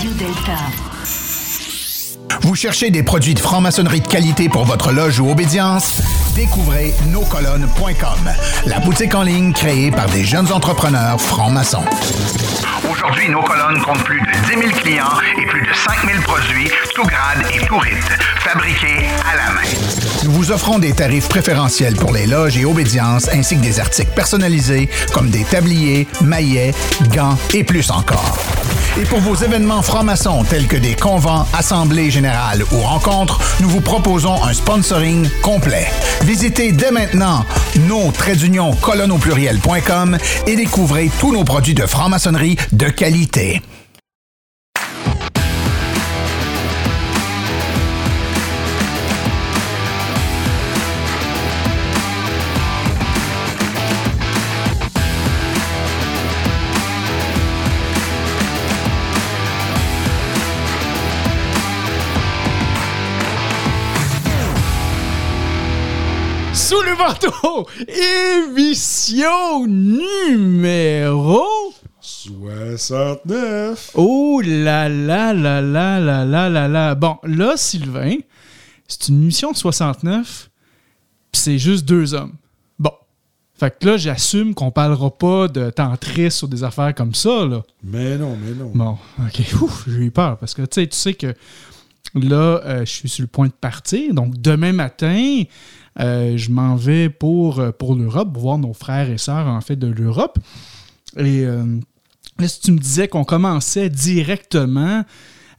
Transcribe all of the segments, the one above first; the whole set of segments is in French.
Radio Delta. Vous cherchez des produits de franc-maçonnerie de qualité pour votre loge ou obédience? Découvrez noscolonnes.com, la boutique en ligne créée par des jeunes entrepreneurs francs-maçons. Aujourd'hui, nos colonnes comptent plus de 10 000 clients et plus de 5 000 produits, tout grade et tout rythme, fabriqués à la main. Nous vous offrons des tarifs préférentiels pour les loges et obédiences ainsi que des articles personnalisés comme des tabliers, maillets, gants et plus encore. Et pour vos événements francs-maçons tels que des convents, assemblées générales ou rencontres, nous vous proposons un sponsoring complet. Visitez dès maintenant nos au pluriel.com et découvrez tous nos produits de franc-maçonnerie de qualité. Sous le manteau, émission numéro 69. Oh là là là là là là là là. Bon, là, Sylvain, c'est une émission de 69, puis c'est juste deux hommes. Bon. Fait que là, j'assume qu'on parlera pas de tantrisme ou des affaires comme ça, là. Mais non, mais non. Bon, ok. Ouf, j'ai eu peur parce que tu sais, tu sais que là, euh, je suis sur le point de partir. Donc, demain matin, euh, je m'en vais pour, euh, pour l'Europe, voir nos frères et sœurs, en fait, de l'Europe. Et euh, là, si tu me disais qu'on commençait directement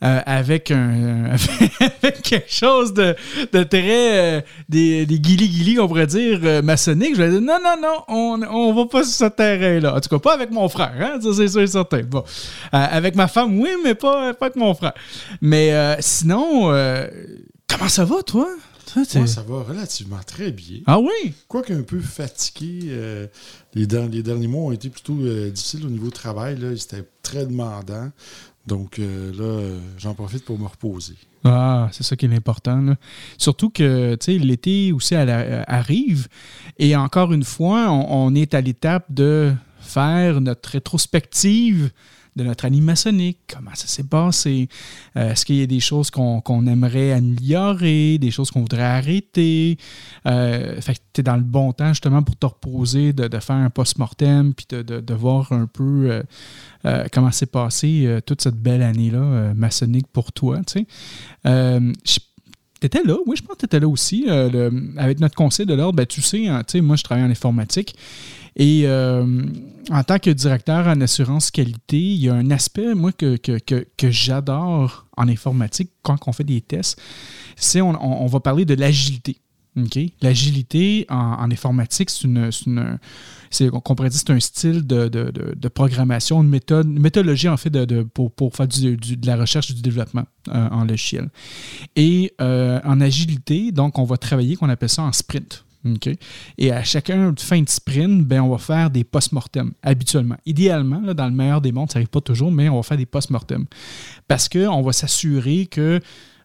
euh, avec un avec quelque chose de, de euh, des, des guilis-guilis, on pourrait dire, euh, maçonnique, je vais dire non, non, non, on, on va pas sur ce terrain-là. En tout cas, pas avec mon frère, hein, ça c'est sûr et certain. Bon. Euh, avec ma femme, oui, mais pas, pas avec mon frère. Mais euh, sinon, euh, comment ça va, toi? T'es- Moi, ça va relativement très bien. Ah oui? Quoique un peu fatigué, euh, les, der- les derniers mois ont été plutôt euh, difficiles au niveau du travail. C'était très demandant. Donc euh, là, j'en profite pour me reposer. Ah, c'est ça qui est l'important. là. Surtout que l'été aussi elle, arrive et encore une fois, on, on est à l'étape de faire notre rétrospective de notre année maçonnique, comment ça s'est passé, Euh, est-ce qu'il y a des choses qu'on aimerait améliorer, des choses qu'on voudrait arrêter? Euh, fait que tu es dans le bon temps justement pour te reposer, de, de faire un post-mortem, puis de, de- voir un peu euh, comment s'est passé euh, toute cette belle année-là maçonnique pour toi. tu sais. T'étais là, oui, je pense que t'étais là aussi. avec notre conseil de l'ordre, ben, tu sais, hein, tu sais, moi, je travaille en informatique. Et euh, en tant que directeur en assurance qualité, il y a un aspect, moi, que, que, que, j'adore en informatique quand on fait des tests. C'est on, on- on va parler de l'agilité. L'agilité en, informatique, c'est une. une- qu'on pourrait dire c'est un style de, de- de- programmation, une méthode, une méthodologie en fait pour, pour faire du- du- de la recherche et du développement euh, en logiciel. Et euh, en agilité, donc, on va travailler, qu'on appelle ça en sprint. Et à chacun de fin de sprint, ben, on va faire des post-mortem, habituellement. Idéalement, là, dans le meilleur des mondes, ça n'arrive pas toujours, mais on va faire des post-mortem. Parce qu'on va s'assurer que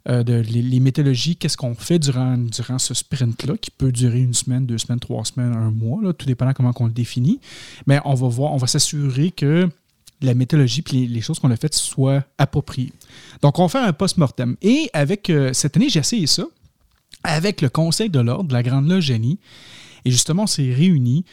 euh, les, méthodologies, qu'est-ce qu'on fait durant, durant ce sprint-là, qui peut durer une semaine, deux semaines, trois semaines, un mois, tout dépendant comment on le définit. Mais on va voir, on va s'assurer que la méthodologie et les, choses qu'on a faites soient appropriées. Donc, on fait un post-mortem. Et avec euh, cette année, j'ai essayé ça avec le Conseil de l'Ordre de la Grande Loge Génie. Et justement, on s'est réunis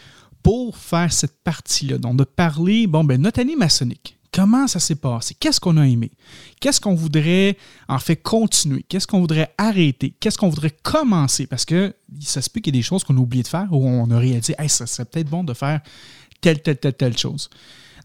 pour faire cette partie-là. Donc, de parler, bon, ben, notre année maçonnique. Comment ça s'est passé? Qu'est-ce qu'on a aimé? Qu'est-ce qu'on voudrait en fait continuer? Qu'est-ce qu'on voudrait arrêter? Qu'est-ce qu'on voudrait commencer? Parce que ça se peut qu'il y ait des choses qu'on a oublié de faire ou on a réalisé, hey, ça serait peut-être bon de faire telle, telle, telle, telle chose.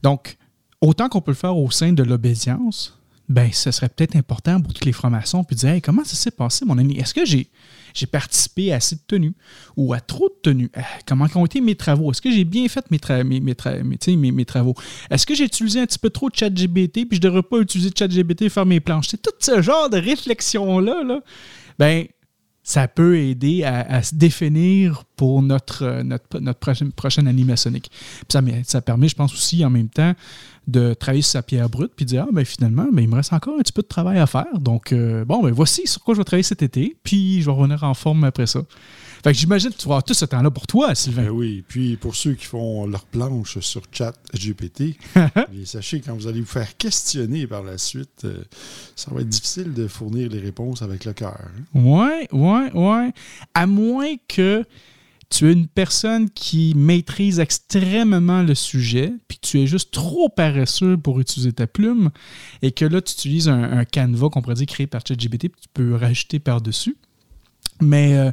Donc, autant qu'on peut le faire au sein de l'obédience, ben, ce serait peut-être important pour toutes les formations, puis dire, hey, comment ça s'est passé, mon ami? Est-ce que j'ai, j'ai participé à assez de tenues ou à trop de tenues? Euh, comment ont été mes travaux? Est-ce que j'ai bien fait mes, mes, mes, mes, travaux? Est-ce que j'ai utilisé un petit peu trop de ChatGBT, puis je devrais pas utiliser ChatGBT et faire mes planches? C'est tout ce genre de réflexion-là, là. Ben, ça peut aider à, se définir pour notre, notre, notre prochaine, prochaine année maçonnique. ça, ça permet, je pense aussi, en même temps, de travailler sur sa pierre brute puis de dire Ah, ben finalement, ben, il me reste encore un petit peu de travail à faire. Donc, euh, bon, ben voici sur quoi je vais travailler cet été, puis je vais revenir en forme après ça. Fait que j'imagine que tu vas avoir tout ce temps-là pour toi, Sylvain. Ben oui, puis pour ceux qui font leur planche sur chat GPT, sachez quand vous allez vous faire questionner par la suite, euh, ça va être difficile de fournir les réponses avec le cœur. Hein. Ouais, ouais, ouais. À moins que tu es une personne qui maîtrise extrêmement le sujet, puis tu es juste trop paresseux pour utiliser ta plume, et que là, tu utilises un, canevas qu'on pourrait dire créé par ChatGPT, puis tu peux rajouter par-dessus. Mais euh,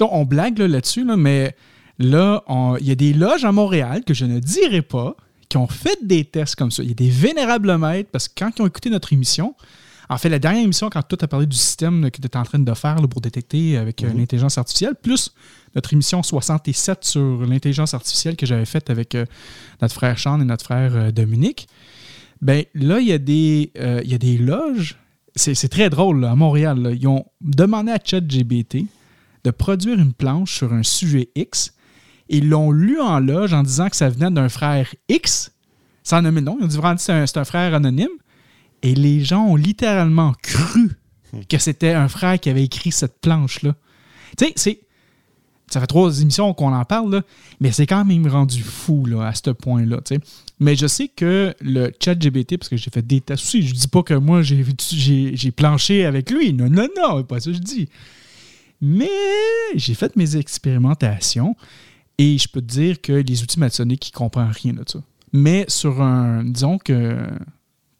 on blague là-dessus, mais là, il y a des loges à Montréal que je ne dirai pas, qui ont fait des tests comme ça. Il y a des vénérables maîtres, parce que quand ils ont écouté notre émission, en fait, la dernière émission, quand toi, tu as parlé du système que tu étais en train de faire pour détecter avec euh, mhm. l'intelligence artificielle, plus notre émission 67 sur l'intelligence artificielle que j'avais faite avec euh, notre frère Sean et notre frère euh, Dominique, ben là, il y, a des, il y a des loges. C'est très drôle, à Montréal. Ils ont demandé à ChatGBT de produire une planche sur un sujet X. Ils l'ont lu en loge en disant que ça venait d'un frère X, sans nommer le nom. Ils ont dit vraiment c'est un, un frère anonyme. Et les gens ont littéralement cru que c'était un frère qui avait écrit cette planche-là. Tu sais, c'est. Ça fait trois émissions qu'on en parle, mais c'est quand même rendu fou là, à ce point-là. Mais je sais que le chat GBT, parce que j'ai fait des tests aussi, je dis pas que moi j'ai planché avec lui. Non, non, non, pas ça que je dis. Mais j'ai fait mes expérimentations et je peux te dire que les outils maçonniques, ils ne comprennent rien de ça. Mais sur un, disons que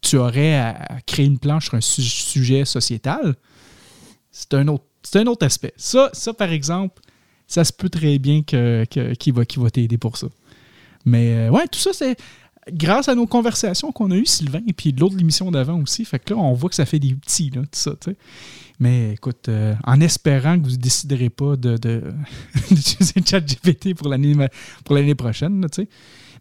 tu aurais à créer une planche sur un sujet sociétal, c'est un autre, un autre aspect. Ça, ça, par exemple, ça se peut très bien que, qu'il va, va t'aider pour ça. Mais euh, ouais, tout ça, c'est grâce à nos conversations qu'on a eues, Sylvain, et puis l'autre émission d'avant aussi. Fait que là, on voit que ça fait des petits, là, tout ça, Mais écoute, euh, en espérant que vous ne déciderez pas de, de, d'utiliser ChatGPT pour l'année prochaine, tu sais.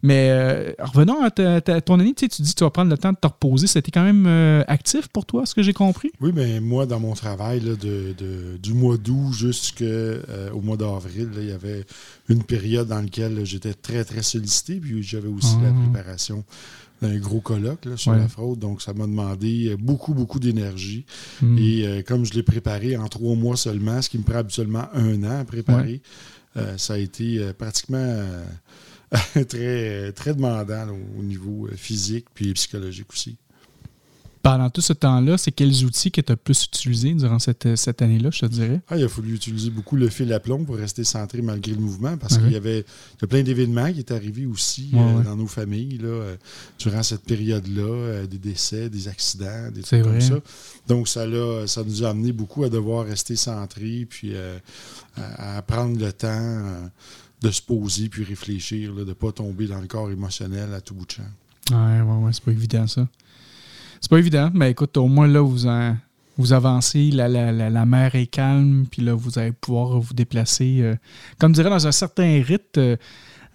Mais euh, revenons à ton année, tu, dis que tu vas prendre le temps de te reposer. C'était quand même euh, actif pour toi, ce que j'ai compris? Oui, mais moi, dans mon travail, de, du mois d'août jusqu'au euh, mois d'avril, il y avait une période dans laquelle j'étais très, très sollicité. Puis j'avais aussi la ah. préparation d'un gros colloque sur la fraude. Donc, ça m'a demandé beaucoup, beaucoup d'énergie. Hmm. Et comme je l'ai préparé en trois mois seulement, ce qui me prend habituellement un an à préparer, ça a été pratiquement très, très demandant au niveau euh, physique puis psychologique aussi. Pendant tout ce temps-là, c'est quels outils que tu as plus utilisés durant cette, cette année-là, je te dirais? Ah, il a fallu utiliser beaucoup le fil à plomb pour rester centré malgré le mouvement parce qu'il y avait plein d'événements qui étaient arrivés aussi euh, dans nos familles là, euh, durant cette période-là, des décès, des accidents, des trucs comme ça. Donc, ça, ça nous a amené beaucoup à devoir rester centré puis à, à, prendre le temps de se poser puis réfléchir, de ne pas tomber dans le corps émotionnel à tout bout de champ. Ouais, ouais, c'est pas évident ça. C'est pas évident, mais écoute, au moins là, vous, vous avancez, la, la, mer est calme, puis là, vous allez pouvoir vous déplacer, euh, comme dirait dans un certain rite, euh,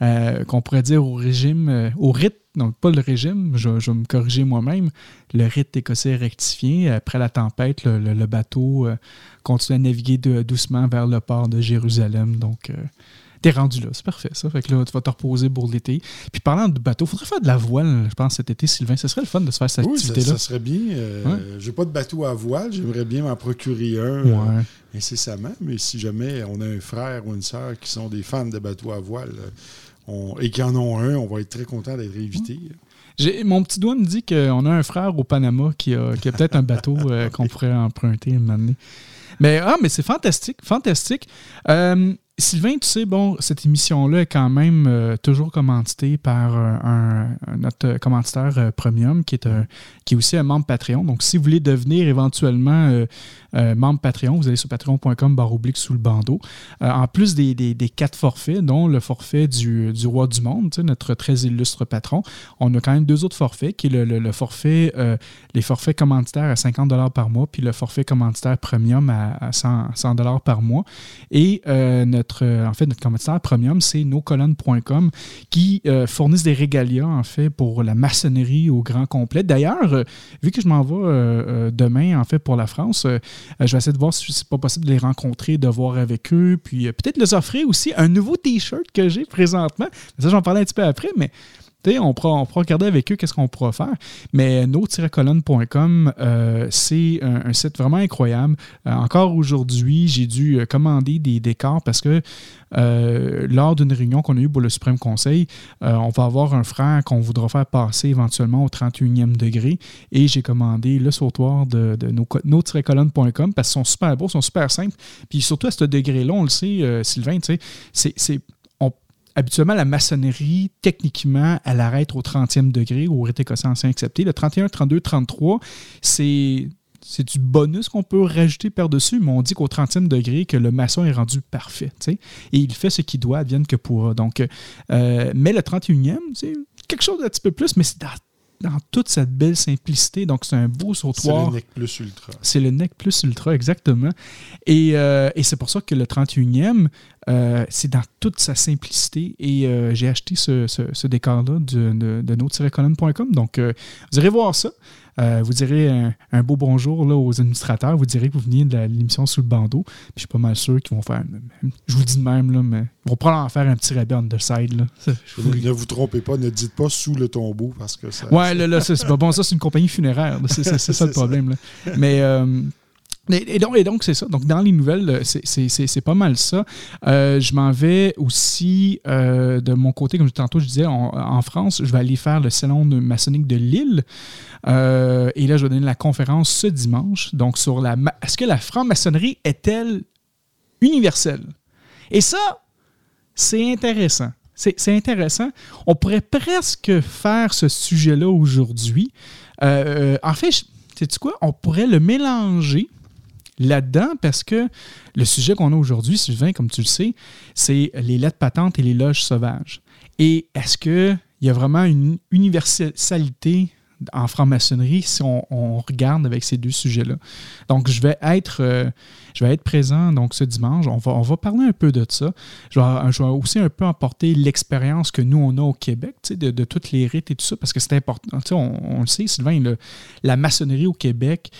euh, qu'on pourrait dire au régime, au rite, non, pas le régime, je, vais me corriger moi-même, le rite écossais rectifié. Après la tempête, le, bateau continue à naviguer doucement vers le port de Jérusalem. Donc, t'es rendu là. C'est parfait, ça. Fait que là, tu vas te reposer pour l'été. Puis parlant de bateau, il faudrait faire de la voile, je pense, cet été, Sylvain. Ce serait le fun de se faire cette activité-là. Ça, ça serait bien. Euh, J'ai pas de bateau à voile. J'aimerais bien m'en procurer un euh, incessamment. Mais si jamais on a un frère ou une sœur qui sont des fans de bateaux à voile euh, et qui en ont un, on va être très content d'être invités. Mon petit doigt me dit qu'on a un frère au Panama qui a, peut-être un bateau qu'on pourrait emprunter un moment donné. Mais, ah, mais c'est fantastique, fantastique. Sylvain, tu sais, bon, cette émission-là est quand même euh, toujours commanditée par un, notre commanditaire premium qui est, un, qui est aussi un membre Patreon. Donc, si vous voulez devenir éventuellement membre Patreon, vous allez sur patreon.com barre sous le bandeau. en plus des, quatre forfaits, dont le forfait du, roi du monde, notre très illustre patron, on a quand même deux autres forfaits, qui est le, forfait, les forfaits commanditaires à 50 par mois, puis le forfait commanditaire premium à, 100, 100 par mois. Et notre, en fait, notre commanditaire premium, c'est noscolonnes.com qui euh, fournissent des régalias, en fait, pour la maçonnerie au grand complet. D'ailleurs, euh, vu que je m'en vais euh, demain, en fait, pour la France, je vais essayer de voir si c'est pas possible de les rencontrer, de voir avec eux, puis peut-être les offrir aussi un nouveau T-shirt que j'ai présentement. Ça, j'en parlais un petit peu après, mais on pourra, regarder avec eux qu'est-ce qu'on pourra faire. Mais no-colonne.com, euh, c'est un, site vraiment incroyable. Euh, encore aujourd'hui, j'ai dû euh, commander des décors parce que lors d'une réunion qu'on a eue pour le Suprême Conseil, on va avoir un frère qu'on voudra faire passer éventuellement au 31e degré. Et j'ai commandé le sautoir de, no-colonne.com parce qu'ils sont super beaux, sont super simples. Puis surtout à ce degré-là, on le sait, Sylvain, c'est habituellement, la maçonnerie, techniquement, elle arrête au 30e degré, au rite écossais ancien accepté. Le 31, 32, 33, c'est c'est du bonus qu'on peut rajouter par-dessus, mais on dit qu'au 30e degré, que le maçon est rendu parfait. Et il fait ce qu'il doit, advienne que pourra. Donc, euh, mais le 31e, c'est quelque chose d'un petit peu plus, mais c'est dans, toute cette belle simplicité. Donc, c'est un beau sautoir. C'est le NEC Plus Ultra. C'est le NEC Plus Ultra, exactement. Et, euh, et c'est pour ça que le 31e, euh, c'est dans toute sa simplicité et euh, j'ai acheté ce, décor-là de, de, de Donc, euh, vous irez voir ça. Vous direz un, beau bonjour là, aux administrateurs. Vous direz que vous venez de l'émission sous le bandeau. Puis je suis pas mal sûr qu'ils vont faire. Je vous dis de même, là, mais ils vont probablement faire un petit rabais on the side. Là. ne vous trompez pas, ne dites pas sous le tombeau parce que ça. Ouais, là, là, c'est bon. Ça, c'est une compagnie funéraire. C'est ça le problème. Là. Mais. Et, donc, c'est ça. Donc, dans les nouvelles, c'est pas mal ça. Euh, je m'en vais aussi euh, de mon côté, comme tantôt je disais, en, France, je vais aller faire le salon maçonnique de Lille. Euh, et là, je vais donner la conférence ce dimanche. Donc, sur la. Est-ce que la franc-maçonnerie est-elle universelle? Et ça, c'est intéressant. C'est intéressant. On pourrait presque faire ce sujet-là aujourd'hui. en fait, sais-tu quoi? On pourrait le mélanger là-dedans parce que le sujet qu'on a aujourd'hui, Sylvain, comme tu le sais, c'est les lettres patentes et les loges sauvages. Et est-ce qu'il y a vraiment une universalité en franc-maçonnerie si on, regarde avec ces deux sujets-là? Donc, je vais être, euh, présent donc ce dimanche. On va, parler un peu de ça. Je vais, aussi un peu apporter l'expérience que nous, on a au Québec, de, de toutes les rites et tout ça, parce que c'est important. On, on, le sait, Sylvain, la maçonnerie au Québec,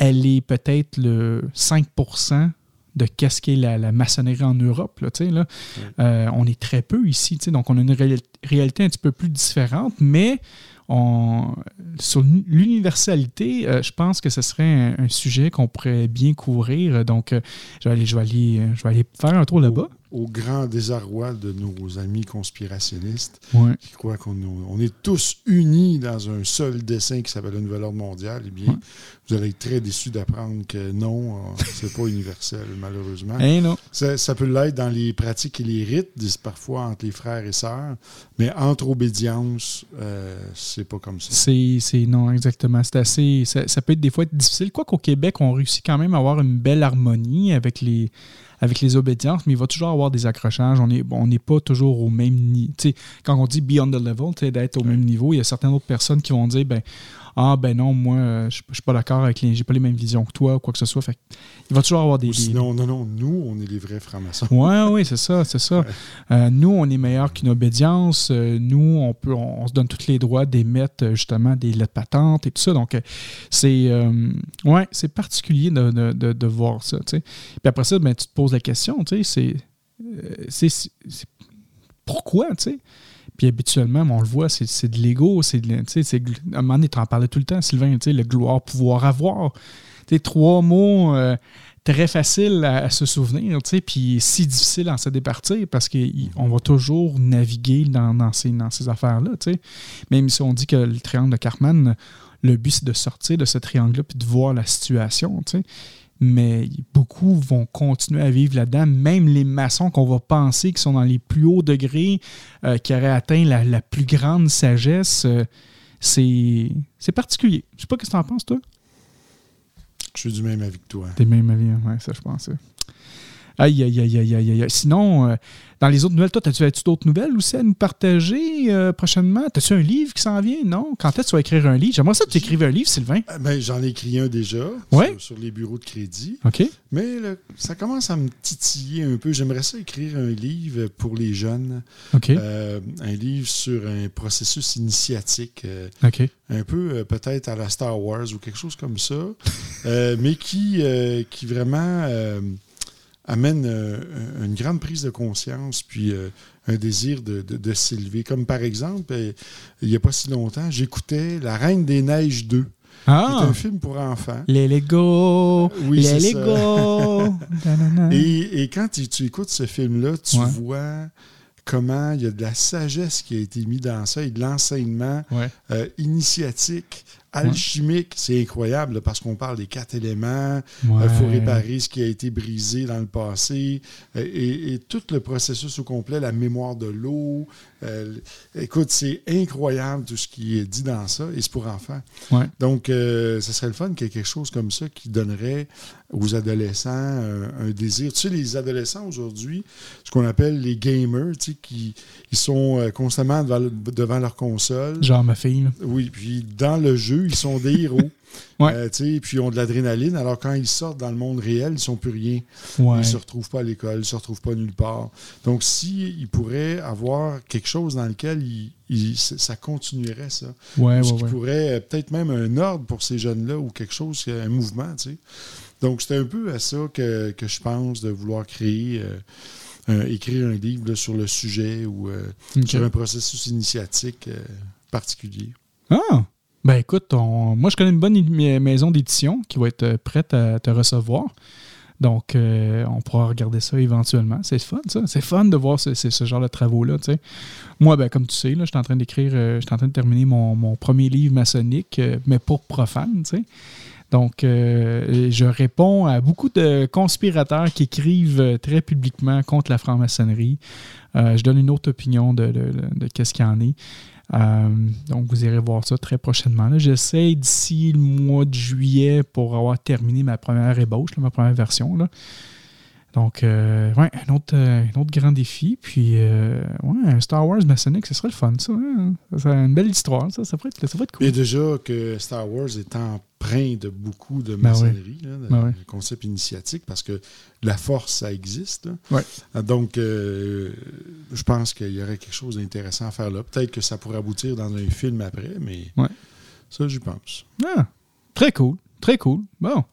elle est peut-être le 5% de qu'est-ce qu'est la, maçonnerie en Europe. Là, là. Euh, on est très peu ici, donc on a une réalité un petit peu plus différente, mais on, sur l'universalité, euh, je pense que ce serait un, sujet qu'on pourrait bien couvrir. Donc, euh, je, vais aller, je, vais aller, je vais aller faire un tour là-bas au grand désarroi de nos amis conspirationnistes qui croient qu'on on est tous unis dans un seul dessin qui s'appelle le Nouvel Ordre mondial, eh bien, vous allez être très déçus d'apprendre que non, euh, c'est pas universel, malheureusement. Eh non. Ça, peut l'être dans les pratiques et les rites, parfois entre les frères et sœurs, mais entre obédience, euh, c'est pas comme ça. C'est non, exactement. C'est assez. Ça, ça, peut être des fois être difficile. Quoi qu'au Québec, on réussit quand même à avoir une belle harmonie avec les avec les obédiences, mais il va toujours avoir des accrochages. On n'est on pas toujours au même niveau. Quand on dit be on the level, d'être au même niveau, il y a certaines autres personnes qui vont dire ben, ah ben non, moi, euh, je, ne suis pas d'accord avec les. J'ai pas les mêmes visions que toi ou quoi que ce soit. Fait il va toujours avoir des. non, non, non, nous, on est les vrais francs-maçons. Oui, oui, c'est ça, c'est ça. Euh, nous, on est meilleur qu'une obédience. Euh, nous, on peut on, se donne tous les droits d'émettre justement des lettres patentes et tout ça. Donc, c'est ouais, c'est particulier de, de, de, voir ça. Puis après ça, ben, tu te poses la question, tu sais, c'est. Pourquoi, tu sais? Puis habituellement, on le voit, c'est de l'ego. C'est à un moment donné, tu en parlais tout le temps, Sylvain, le gloire, pouvoir avoir. sais, trois mots euh, très faciles à, se souvenir, puis si difficile à se départir parce qu'on va toujours naviguer dans, ces, dans ces affaires-là. Même si on dit que le triangle de Cartman, le but, c'est de sortir de ce triangle-là puis de voir la situation. Mais beaucoup vont continuer à vivre là-dedans. Même les maçons qu'on va penser qui sont dans les plus hauts degrés, euh, qui auraient atteint la, plus grande sagesse, euh, c'est particulier. Je sais pas ce que tu en penses, toi. Je suis du même avis que toi. T'es même avis, hein? ouais, ça je pense. Aïe, aïe, aïe, aïe, aïe, aïe. Sinon, euh, dans les autres nouvelles, toi, as-tu d'autres nouvelles aussi à nous partager euh, prochainement? As-tu un livre qui s'en vient? Non? Quand est-ce que tu vas écrire un livre? J'aimerais ça que tu écrives un livre, Sylvain. Euh, ben, J'en ai écrit un déjà sur, les bureaux de crédit. OK. Mais ça commence à me titiller un peu. J'aimerais ça écrire un livre pour les jeunes. OK. un livre sur un processus initiatique. OK. Un peu peut-être à la Star Wars ou quelque chose comme ça. mais qui, qui vraiment amène euh, une grande prise de conscience, puis euh, un désir de, s'élever. Comme par exemple, euh, il n'y a pas si longtemps, j'écoutais La Reine des Neiges 2. Ah. C'est un film pour enfants. Les Lego! Oui, les Lego! et, et, quand tu, écoutes ce film-là, tu vois comment il y a de la sagesse qui a été mise dans ça et de l'enseignement initiatique alchimique, c'est incroyable parce qu'on parle des quatre éléments. Il euh, faut réparer ce qui a été brisé dans le passé euh, et, tout le processus au complet, la mémoire de l'eau. Euh, écoute, c'est incroyable tout ce qui est dit dans ça et c'est pour enfants. Donc, ce serait le fun qu'il y ait quelque chose comme ça qui donnerait aux adolescents un, désir. Tu sais, les adolescents aujourd'hui, ce qu'on appelle les gamers, tu sais, qui ils sont constamment devant, leur console. Genre ma fille. Oui, puis dans le jeu, ils sont des héros. Euh, puis ils ont de l'adrénaline. Alors quand ils sortent dans le monde réel, ils ne sont plus rien. Ils ne se retrouvent pas à l'école, ils ne se retrouvent pas nulle part. Donc s'ils pourraient avoir quelque chose dans lequel ça continuerait ça. Ouais, Ce qui pourrait euh, peut-être même un ordre pour ces jeunes-là ou quelque chose, un mouvement. Donc c'est un peu à ça que, je pense de vouloir créer. Euh, écrire un livre sur le sujet ou sur un processus initiatique particulier. Ah! Ben écoute, moi je connais une bonne maison d'édition qui va être euh, prête à te recevoir. Donc, euh, on pourra regarder ça éventuellement. C'est fun, ça. C'est fun de voir ce, genre de travaux-là. Moi, ben, comme tu sais, je suis en train d'écrire, euh, je suis en train de terminer mon, premier livre maçonnique, mais pour profane. Donc, je réponds à beaucoup de conspirateurs qui écrivent très publiquement contre la franc-maçonnerie. je donne une autre opinion de qu'est-ce qu'il y en est. Euh, donc, vous irez voir ça très prochainement. J'essaie d'ici le mois de juillet pour avoir terminé ma première ébauche, ma première version. Là. Donc, euh, ouais, un autre, euh, un autre grand défi. Puis, euh, ouais, un Star Wars maçonnique, ce serait le fun, ça. Hein. C'est une belle histoire, ça. Ça pourrait être, ça pourrait être cool. Et déjà que Star Wars est empreint de beaucoup de ben maçonnerie, ben concept initiatique, parce que la force, ça existe. Ouais. Donc, je pense qu'il y aurait quelque chose d'intéressant à faire là. Peut-être que ça pourrait aboutir dans un film après, mais ouais. ça, j'y pense. Ah, très cool. Très cool. Bon.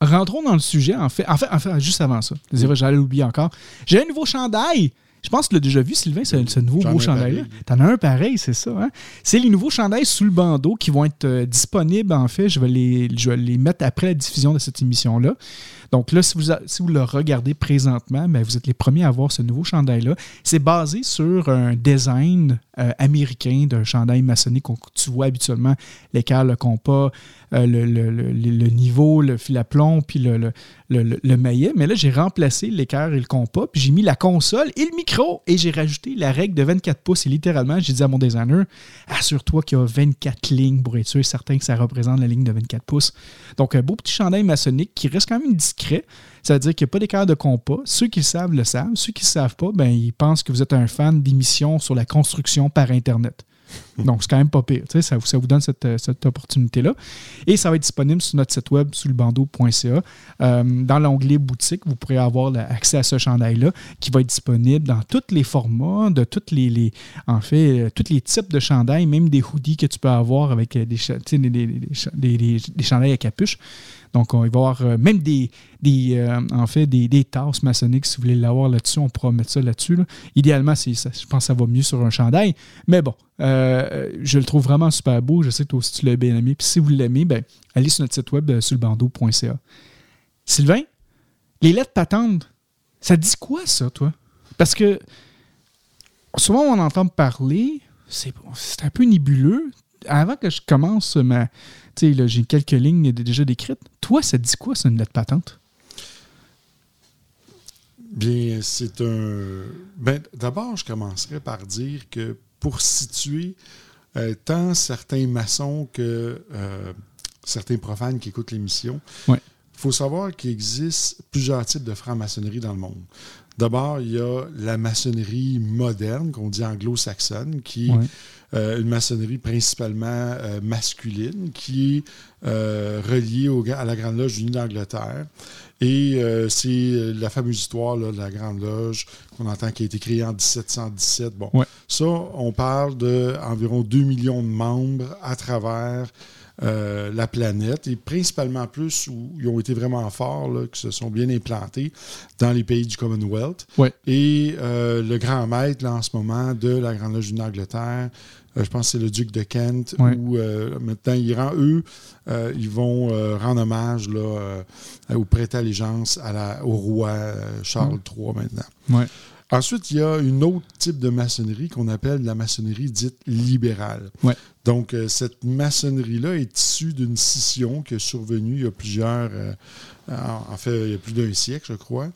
Rentrons dans le sujet, en fait. En fait, en fait juste avant ça. J'allais l'oublier encore. J'ai un nouveau chandail. Je pense que tu l'as déjà vu, Sylvain, ce, nouveau beau chandail-là. T'en as un pareil, c'est ça. Hein? C'est les nouveaux chandails sous le bandeau qui vont être euh, disponibles, en fait. Je vais, les, je vais les mettre après la diffusion de cette émission-là. Donc là, si vous, si vous le regardez présentement, ben, vous êtes les premiers à voir ce nouveau chandail-là. C'est basé sur un design euh, américain d'un chandail maçonnique que tu vois habituellement, l'écart, le compas, euh, le, niveau, le fil à plomb, puis le, le, maillet. Mais là, j'ai remplacé l'équerre et le compas, puis j'ai mis la console et le micro, et j'ai rajouté la règle de 24 pouces. Et littéralement, j'ai dit à mon designer, assure-toi qu'il y a 24 lignes pour être sûr certain que ça représente la ligne de 24 pouces. Donc, un beau petit chandail maçonnique qui reste quand même discret. Ça veut dire qu'il n'y a pas d'écart de compas. Ceux qui le savent le savent. Ceux qui ne savent pas, ben, ils pensent que vous êtes un fan d'émissions sur la construction par Internet. Donc, c'est quand même pas pire. Ça, ça vous donne cette, euh, opportunité-là. Et ça va être disponible sur notre site web sous le bandeau.ca. Euh, dans l'onglet boutique, vous pourrez avoir accès à ce chandail-là qui va être disponible dans tous les formats, de toutes les, en fait, euh, tous les types de chandails, même des hoodies que tu peux avoir avec des, des, des chandails à capuche. Donc, il va y avoir euh, même des, euh, en fait, des, tasses maçonniques. Si vous voulez l'avoir là-dessus, on pourra mettre ça là-dessus. Idéalement, je pense que ça va mieux sur un chandail. Mais bon, euh, je le trouve vraiment super beau. Je sais que toi aussi, tu l'as bien aimé. Puis si vous l'aimez, ben, allez sur notre site web sur. Sylvain, les lettres patentes, ça dit quoi, ça, toi? Parce que souvent, on entend parler, c'est un peu nébuleux. avant que je commence ma. Tu sais, j'ai quelques lignes déjà décrites. Toi, ça te dit quoi, c'est une lettre patente? Bien, c'est un. Ben, D'abord, je commencerai par dire que pour situer euh, tant certains maçons que euh, certains profanes qui écoutent l'émission, Ouais. il faut savoir qu'il existe plusieurs types de franc-maçonnerie dans le monde. D'abord, il y a la maçonnerie moderne, qu'on dit anglo-saxonne, qui est euh, une maçonnerie principalement euh, masculine, qui est euh, reliée au- à la Grande Loge unie d'Angleterre. Et c'est la fameuse histoire là, de la Grande Loge qu'on entend qui a été créée en 1717. Bon, Ouais. ça, on parle d'environ 2 millions de membres à travers euh, la planète et principalement plus où ils ont été vraiment forts, là, qui se sont bien implantés dans les pays du Commonwealth. Ouais. Et euh, le grand maître, là, en ce moment, de la Grande Loge d'Angleterre, euh, je pense que c'est le duc de Kent, Ouais. où maintenant, ils, rend- eux, ils vont rendre hommage là, ou prêter allégeance à la, au roi Charles III maintenant. Ensuite, il y a une autre type de maçonnerie qu'on appelle la maçonnerie dite libérale. Ouais. Donc, euh, cette maçonnerie-là est issue d'une scission qui est survenue il y a plusieurs, euh, en fait, il y a plus d'un siècle, je crois.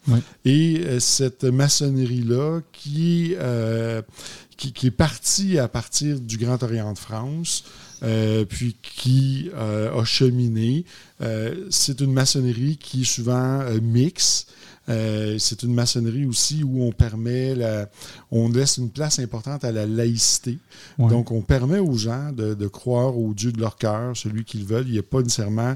Et euh, cette maçonnerie-là, qui, qui, qui est partie à partir du Grand Orient de France, puis qui a cheminé, c'est une maçonnerie qui est souvent mixte. Euh, c'est une maçonnerie aussi où on permet la, on laisse une place importante à la laïcité. Ouais. Donc, on permet aux gens de, de croire au Dieu de leur cœur, celui qu'ils veulent. Il n'y a pas nécessairement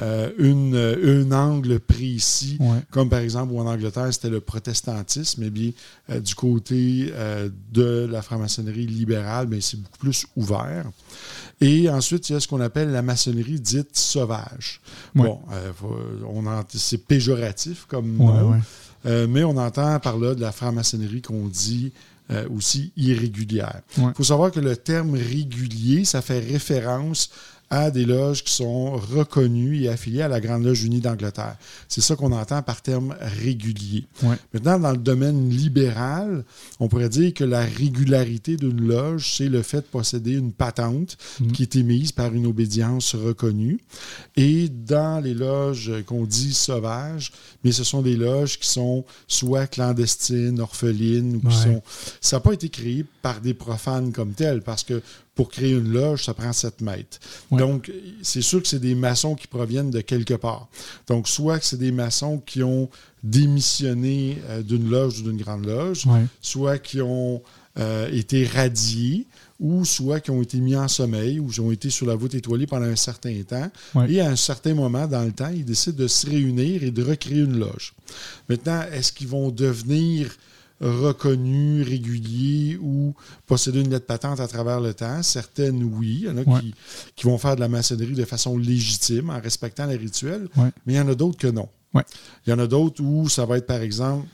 euh, une, un angle précis, Ouais. comme par exemple où en Angleterre, c'était le protestantisme. Eh bien, euh, du côté euh, de la franc-maçonnerie libérale, mais c'est beaucoup plus ouvert. Et ensuite, il y a ce qu'on appelle la maçonnerie dite sauvage. Bon, euh, faut- on c'est péjoratif comme Ouais, nom, ouais. euh, mais on entend par là de la franc-maçonnerie qu'on dit euh, aussi irrégulière. Il Ouais. faut savoir que le terme régulier, ça fait référence à des loges qui sont reconnues et affiliées à la Grande Loge unie d'Angleterre. C'est ça qu'on entend par terme régulier. Ouais. Maintenant, dans le domaine libéral, on pourrait dire que la régularité d'une loge, c'est le fait de posséder une patente Mhm. qui est émise par une obédience reconnue. Et dans les loges qu'on dit sauvages, mais ce sont des loges qui sont soit clandestines, orphelines, ou qui Ouais. sont. Ça n'a pas été créé par des profanes comme tels, parce que pour créer une loge, ça prend 7 mètres. Ouais. Donc, c'est sûr que c'est des maçons qui proviennent de quelque part. Donc, soit que c'est des maçons qui ont démissionné euh, d'une loge ou d'une grande loge, Ouais. soit qui ont euh, été radiés, ou soit qui ont été mis en sommeil, ou qui ont été sur la voûte étoilée pendant un certain temps. Ouais. Et à un certain moment dans le temps, ils décident de se réunir et de recréer une loge. Maintenant, est-ce qu'ils vont devenir reconnus, réguliers ou posséder une lettre patente à travers le temps? Certaines, oui. Il y en a Ouais. qui, qui vont faire de la maçonnerie de façon légitime, en respectant les rituels, Ouais. mais il y en a d'autres que non. Ouais. Il y en a d'autres où ça va être, par exemple,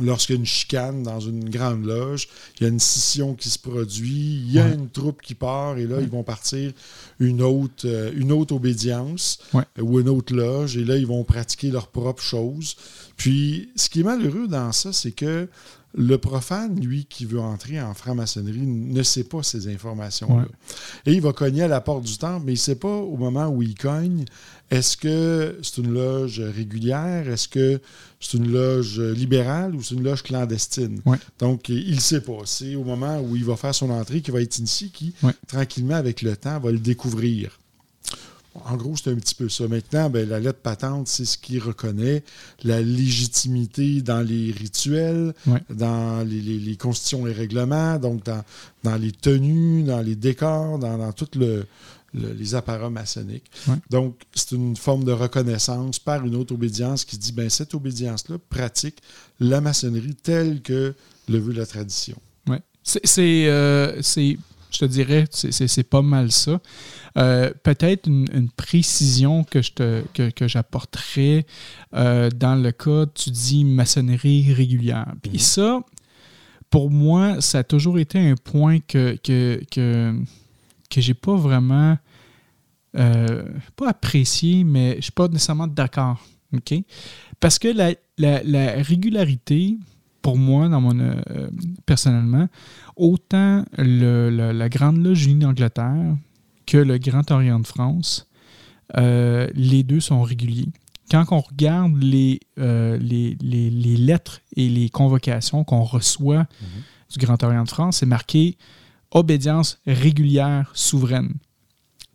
lorsqu'il y a une chicane dans une grande loge, il y a une scission qui se produit, il y a Ouais. une troupe qui part, et là, ils vont partir une autre, euh, une autre obédience Ouais. euh, ou une autre loge, et là, ils vont pratiquer leurs propres choses. Puis, ce qui est malheureux dans ça, c'est que le profane, lui, qui veut entrer en franc-maçonnerie, ne sait pas ces informations-là. Ouais. Et il va cogner à la porte du temple, mais il ne sait pas au moment où il cogne, est-ce que c'est une loge régulière, est-ce que c'est une loge libérale ou c'est une loge clandestine? Ouais. Donc, il ne sait pas. C'est au moment où il va faire son entrée qu'il va être initié qui, Ouais. tranquillement, avec le temps, va le découvrir. En gros, c'est un petit peu ça. Maintenant, ben, la lettre patente, c'est ce qui reconnaît la légitimité dans les rituels, Ouais. dans les, les- les constitutions et règlements, donc dans, dans les tenues, dans les décors, dans, dans tous le, le- les apparats maçonniques. Ouais. Donc, c'est une forme de reconnaissance par une autre obédience qui dit, ben cette obédience-là pratique la maçonnerie telle que le veut la tradition. Ouais. C'est, c'est, euh, c'est- je te dirais, c'est pas mal ça. Euh, peut-être une, une précision que, je te, que, que j'apporterais euh, dans le cas, tu dis maçonnerie régulière. Puis Mhm. ça, pour moi, ça a toujours été un point que, que, que, que j'ai pas vraiment, euh, pas apprécié, mais je suis pas nécessairement d'accord. OK? Parce que la, la- la régularité, pour moi, dans mon, euh, personnellement, autant le- le- la Grande Loge unie d'Angleterre que le Grand Orient de France, euh, les deux sont réguliers. Quand on regarde les, euh, les, les, les, lettres et les convocations qu'on reçoit Mhm. du Grand Orient de France, c'est marqué obédience régulière souveraine.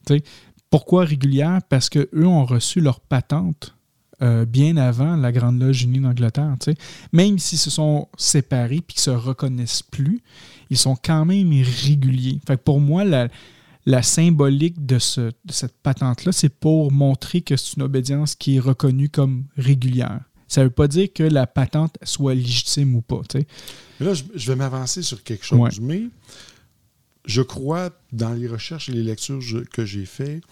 T'sais, pourquoi régulière? Parce qu'eux ont reçu leur patente euh, bien avant la Grande Loge unie d'Angleterre. Même s'ils se sont séparés et qu'ils se reconnaissent plus, ils sont quand même réguliers. Fait que pour moi, la, la symbolique de, ce, de cette patente-là, c'est pour montrer que c'est une obédience qui est reconnue comme régulière. Ça ne veut pas dire que la patente soit légitime ou pas. t'sais. Là, je, je vais m'avancer sur quelque chose. Ouais. Mais je crois, dans les recherches et les lectures je- que j'ai faites,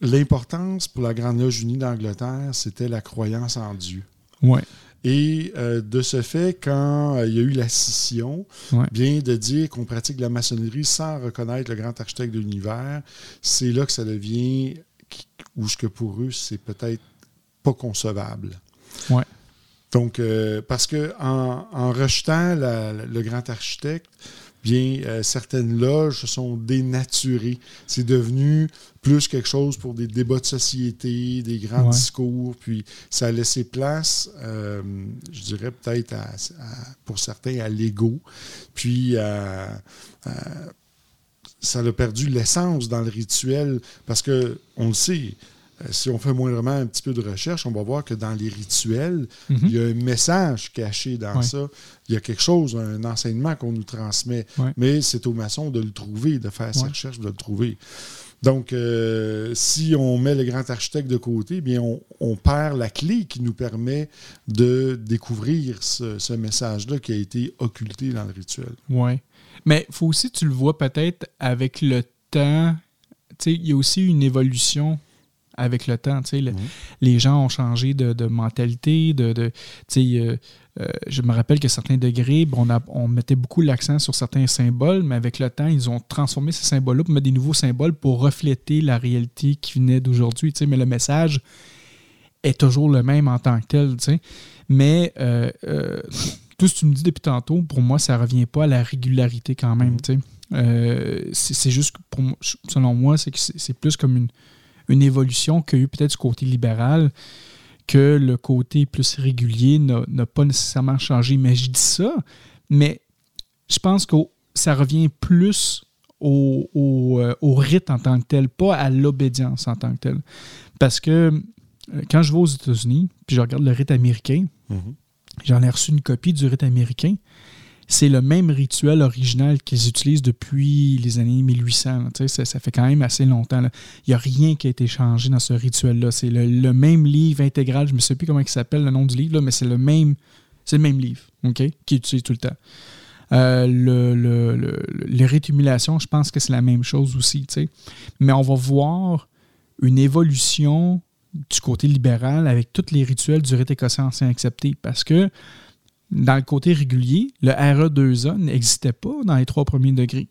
l'importance pour la Grande Loge unie d'Angleterre, c'était la croyance en Dieu. Ouais. Et euh, de ce fait, quand euh, il y a eu la scission, Ouais. bien de dire qu'on pratique la maçonnerie sans reconnaître le grand architecte de l'univers, c'est là que ça devient, ou ce que pour eux, c'est peut-être pas concevable. Ouais. Donc, euh, parce que en, en rejetant la- la- le grand architecte, bien, euh, certaines loges se sont dénaturées. C'est devenu plus quelque chose pour des débats de société, des grands Ouais. discours, puis ça a laissé place, euh, je dirais peut-être pour certains à l'ego, puis à- à- ça a perdu l'essence dans le rituel, parce que on le sait, euh, si on fait moindrement un petit peu de recherche, on va voir que dans les rituels, Mhm. il y a un message caché dans Ouais. ça. Il y a quelque chose, un enseignement qu'on nous transmet. Ouais. Mais c'est aux maçons de le trouver, de faire ses Ouais. recherches, de le trouver. Donc, euh, si on met le grand architecte de côté, bien, on, on perd la clé qui nous permet de découvrir ce, ce message-là qui a été occulté dans le rituel. Ouais. Mais faut aussi, tu le vois peut-être avec le temps, il y a aussi une évolution avec le temps. tu sais, le- Mhm. Les gens ont changé de, de mentalité, de, euh, euh, je me rappelle que certains degrés, on, a- on mettait beaucoup l'accent sur certains symboles, mais avec le temps, ils ont transformé ces symboles-là pour mettre des nouveaux symboles pour refléter la réalité qui venait d'aujourd'hui. Mais le message est toujours le même en tant que tel. tu sais. Mais euh, tout ce que tu me dis depuis tantôt, pour moi, ça revient pas à la régularité quand même. Euh, c'est juste que pour moi, selon moi, c'est que c'est c'est plus comme une, une évolution qu'il y a eu peut-être du côté libéral que le côté plus régulier n'a pas nécessairement changé. Mais je dis ça, mais je pense que ça revient plus au, au, euh, au rite en tant que tel, pas à l'obédience en tant que tel. Parce que euh, quand je vais aux États-Unis, puis je regarde le rite américain, Mhm. J'en ai reçu une copie du rite américain. C'est le même rituel original qu'ils utilisent depuis les années 1800. là. Tu sais, Ça, ça fait quand même assez longtemps. Il n'y a rien qui a été changé dans ce rituel-là. C'est le, même livre intégral. Je ne sais plus comment il s'appelle le nom du livre, mais c'est le même c'est le même livre ok, qui est utilisé tout le temps. Euh, le, le- le- le- les rétumulations, je pense que c'est la même chose aussi. Mais on va voir une évolution du côté libéral avec tous les rituels du rite écossais ancien accepté. Parce que dans le côté régulier, le RE2A n'existait pas dans les trois premiers degrés.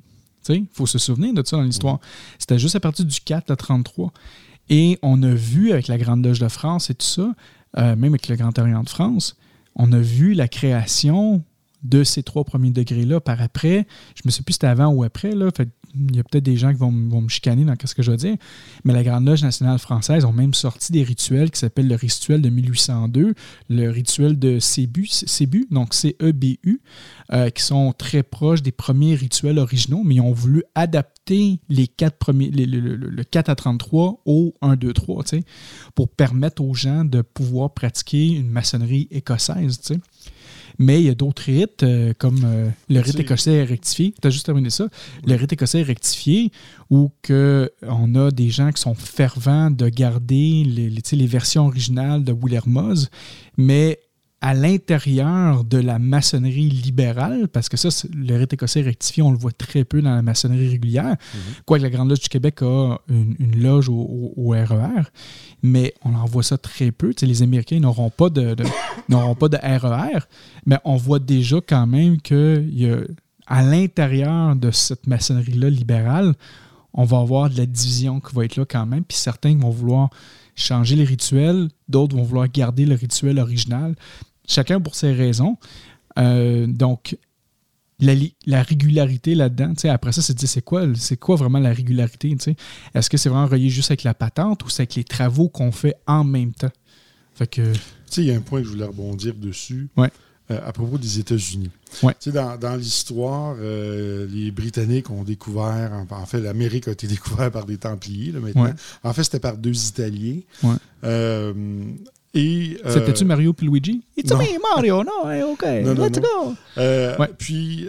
Il faut se souvenir de ça dans l'histoire. C'était juste à partir du 4 à 33. Et on a vu avec la Grande Loge de France et tout ça, euh, même avec le Grand Orient de France, on a vu la création de ces trois premiers degrés-là par après. Je ne sais plus si c'était avant ou après. Là, il y a peut-être des gens qui vont, me chicaner dans ce que je veux dire. Mais la Grande Loge nationale française ont même sorti des rituels qui s'appellent le rituel de 1802, le rituel de Cébu, Cébu donc C-E-B-U, euh, qui sont très proches des premiers rituels originaux, mais ils ont voulu adapter les quatre premiers, les- le, le- le 4 à 33 au 1, 2, 3, tu sais, pour permettre aux gens de pouvoir pratiquer une maçonnerie écossaise. Mais il y a d'autres rites, euh, comme euh, le rite écossais rectifié. Tu as juste terminé ça. Le rite écossais rectifié, où que on a des gens qui sont fervents de garder les, les, versions originales de Willermoz, mais à l'intérieur de la maçonnerie libérale, parce que ça, le rite écossais rectifié, on le voit très peu dans la maçonnerie régulière, quoique la Grande Loge du Québec a une, une loge au, au- au RER, mais on en voit ça très peu. Tu sais, les Américains n'auront pas de, de- n'auront pas de RER, mais on voit déjà quand même que il y a, à l'intérieur de cette maçonnerie-là libérale, on va avoir de la division qui va être là quand même, puis certains vont vouloir changer les rituels, d'autres vont vouloir garder le rituel original, chacun pour ses raisons. Euh, donc, la, régularité là-dedans. Après ça, c'est c'est quoi, c'est quoi vraiment la régularité? Est-ce que c'est vraiment relié juste avec la patente ou c'est avec les travaux qu'on fait en même temps? Fait que. il y a un point que je voulais rebondir dessus. Ouais. Euh, à propos des États-Unis. Ouais. Dans, dans l'histoire, euh, les Britanniques ont découvert, en, fait, l'Amérique a été découverte par des Templiers, là, maintenant. En fait, c'était par deux Italiens. Euh, et, C'était-tu Mario puis Luigi? It's me, Mario, non, OK, let's go! Puis,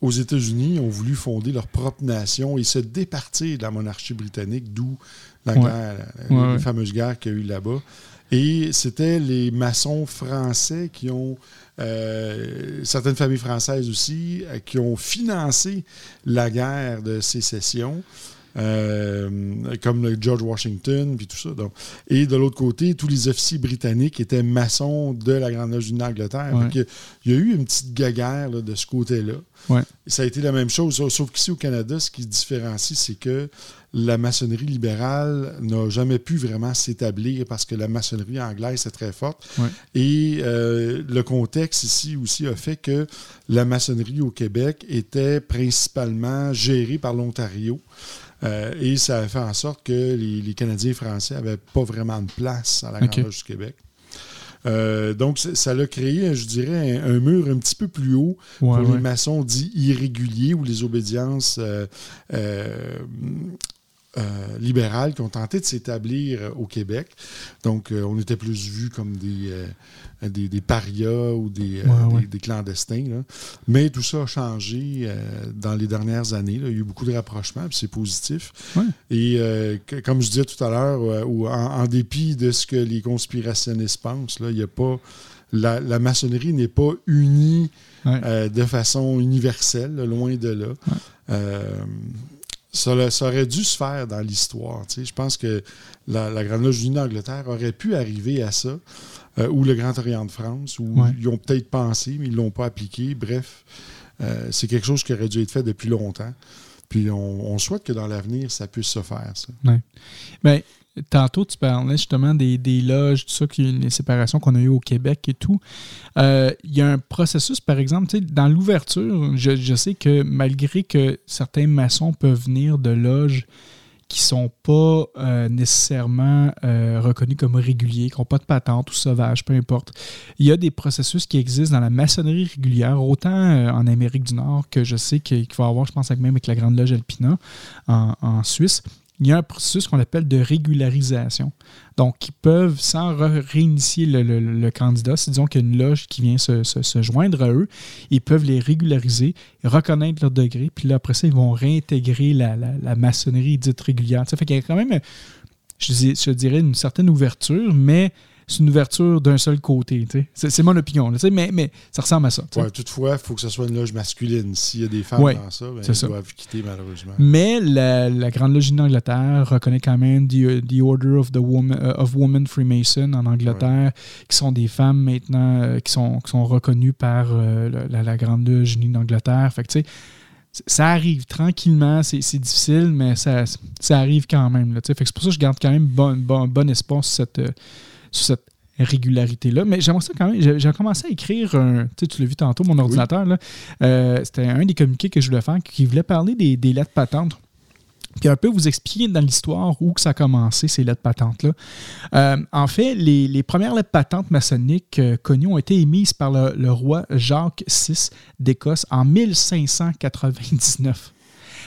aux États-Unis, ils ont voulu fonder leur propre nation et se départir de la monarchie britannique, d'où la, guerre, la fameuse guerre qu'il y a eu là-bas. Et c'était les maçons français qui ont, euh, certaines familles françaises aussi, euh, qui ont financé la guerre de sécession. Euh, comme le George Washington, puis tout ça. Donc. Et de l'autre côté, tous les officiers britanniques étaient maçons de la Grande Loge d'Angleterre. Il y a eu une petite guerre de ce côté-là. Ça a été la même chose, sauf qu'ici au Canada, ce qui se différencie, c'est que la maçonnerie libérale n'a jamais pu vraiment s'établir parce que la maçonnerie anglaise est très forte. Et euh, le contexte ici aussi a fait que la maçonnerie au Québec était principalement gérée par l'Ontario. Euh, et ça a fait en sorte que les, Canadiens français n'avaient pas vraiment de place à la Grande Loge du Québec. Euh, donc, ça l'a créé, je dirais, un, mur un petit peu plus haut pour les maçons dits irréguliers ou les obédiences euh, libérales qui ont tenté de s'établir euh, au Québec. Donc, euh, on était plus vus comme des, des, parias ou des, des, clandestins. Mais tout ça a changé dans les dernières années. Il y a eu beaucoup de rapprochements, puis c'est positif. Et comme je disais tout à l'heure, en, dépit de ce que les conspirationnistes pensent, là, il y a pas. La, la maçonnerie n'est pas unie de façon universelle, loin de là. Ça, aurait dû se faire dans l'histoire. Je pense que la, Grande Loge unie d'Angleterre aurait pu arriver à ça, euh, ou le Grand Orient de France, où ils ont peut-être pensé, mais ils ne l'ont pas appliqué. Bref, euh, c'est quelque chose qui aurait dû être fait depuis longtemps. Puis on, souhaite que dans l'avenir, ça puisse se faire. Ça. Ouais. Ben, Tantôt, tu parlais justement des, loges, tout ça, les séparations qu'on a eues au Québec et tout. Euh, il y a un processus, par exemple, dans l'ouverture, je, sais que malgré que certains maçons peuvent venir de loges qui sont pas euh, nécessairement euh, reconnus comme réguliers, qui n'ont pas de patente ou sauvages, peu importe. Il y a des processus qui existent dans la maçonnerie régulière, autant en Amérique du Nord que je sais qu'il va y avoir, je pense, même avec la Grande Loge Alpina en Suisse il y a un processus qu'on appelle de régularisation. Donc, ils peuvent, sans réinitier le, candidat, si disons qu'il y a une loge qui vient se, joindre à eux, ils peuvent les régulariser, reconnaître leur degré, puis là, après ça, ils vont réintégrer la, maçonnerie dite régulière. Ça fait qu'il y a quand même, je, je dirais, une certaine ouverture, mais c'est une ouverture d'un seul côté. C'est mon opinion, mais, mais ça ressemble à ça. toutefois, il faut que ce soit une loge masculine. S'il y a des femmes dans ça, ben, elles doivent quitter malheureusement. Mais la, Grande Loge d'Angleterre reconnaît quand même the, Order of, the woman, uh, of Women Freemason en Angleterre, qui sont des femmes maintenant euh, qui, sont, qui sont reconnues par euh, la, Grande Loge d'Angleterre. Fait que, ça arrive tranquillement, c'est difficile, mais ça, ça arrive quand même. Là, fait que c'est pour ça que je garde quand même bon, bon, bon espoir sur cette, euh, sur cette régularité-là. Mais j'aimerais ça quand même. J'ai commencé à écrire un. Tu, tu l'as vu tantôt, mon ordinateur. Euh, c'était un des communiqués que je voulais faire qui voulait parler des, lettres patentes. Puis un peu vous expliquer dans l'histoire où que ça a commencé, ces lettres patentes-là. Euh, en fait, les, premières lettres patentes maçonniques euh, connues ont été émises par le, roi Jacques VI d'Écosse en 1599.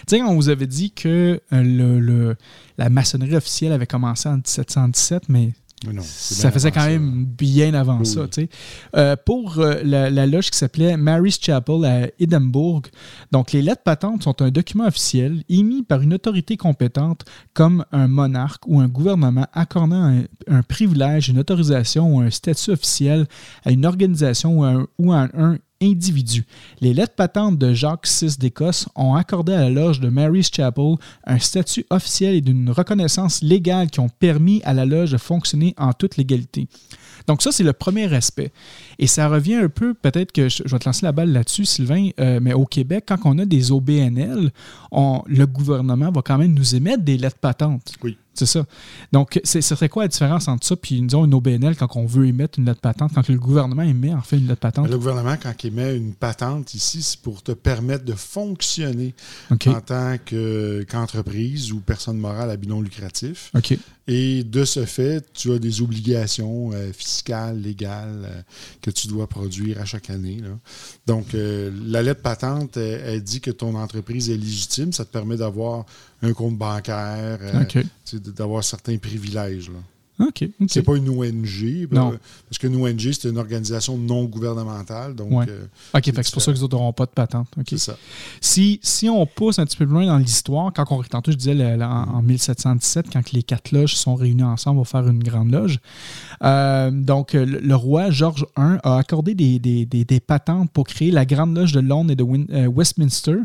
Tu sais, on vous avait dit que le, la maçonnerie officielle avait commencé en 1717, mais ça faisait quand même bien avant ça. Euh, pour euh, la, loge qui s'appelait Mary's Chapel à Edinburgh, donc les lettres patentes sont un document officiel émis par une autorité compétente comme un monarque ou un gouvernement accordant un, privilège, une autorisation ou un statut officiel à une organisation ou à ou à un Les lettres patentes de Jacques VI d'Écosse ont accordé à la loge de Mary's Chapel un statut officiel et d'une reconnaissance légale qui ont permis à la loge de fonctionner en toute légalité. Donc ça, c'est le premier aspect. Et ça revient un peu, peut-être que je, vais te lancer la balle là-dessus, Sylvain, euh, mais au Québec, quand on a des OBNL, le gouvernement va quand même nous émettre des lettres patentes. Oui. C'est ça. Donc, ce serait quoi la différence entre ça puis, disons, une OBNL quand on veut émettre une lettre patente, quand le gouvernement émet en fait une lettre patente? Le gouvernement, quand il émet une patente ici, c'est pour te permettre de fonctionner en tant qu'entreprise ou personne morale à but non lucratif. OK. Et de ce fait, tu as des obligations euh, fiscales, légales euh, que tu dois produire à chaque année. Donc, euh, la lettre patente, elle, dit que ton entreprise est légitime. Ça te permet d'avoir un compte bancaire, d'avoir certains privilèges. Là. C'est pas une ONG. Parce qu'une ONG, c'est une organisation non gouvernementale. Donc, euh, OK, c'est pour ça que les autres n'auront pas de patente. Ça. Si, si on pousse un petit peu plus loin dans l'histoire, quand on tantôt, je disais en, 1717, quand les quatre loges sont réunies ensemble pour faire une grande loge, euh, donc le, roi George I a accordé des, des, patentes pour créer la Grande Loge de Londres et de euh, Westminster,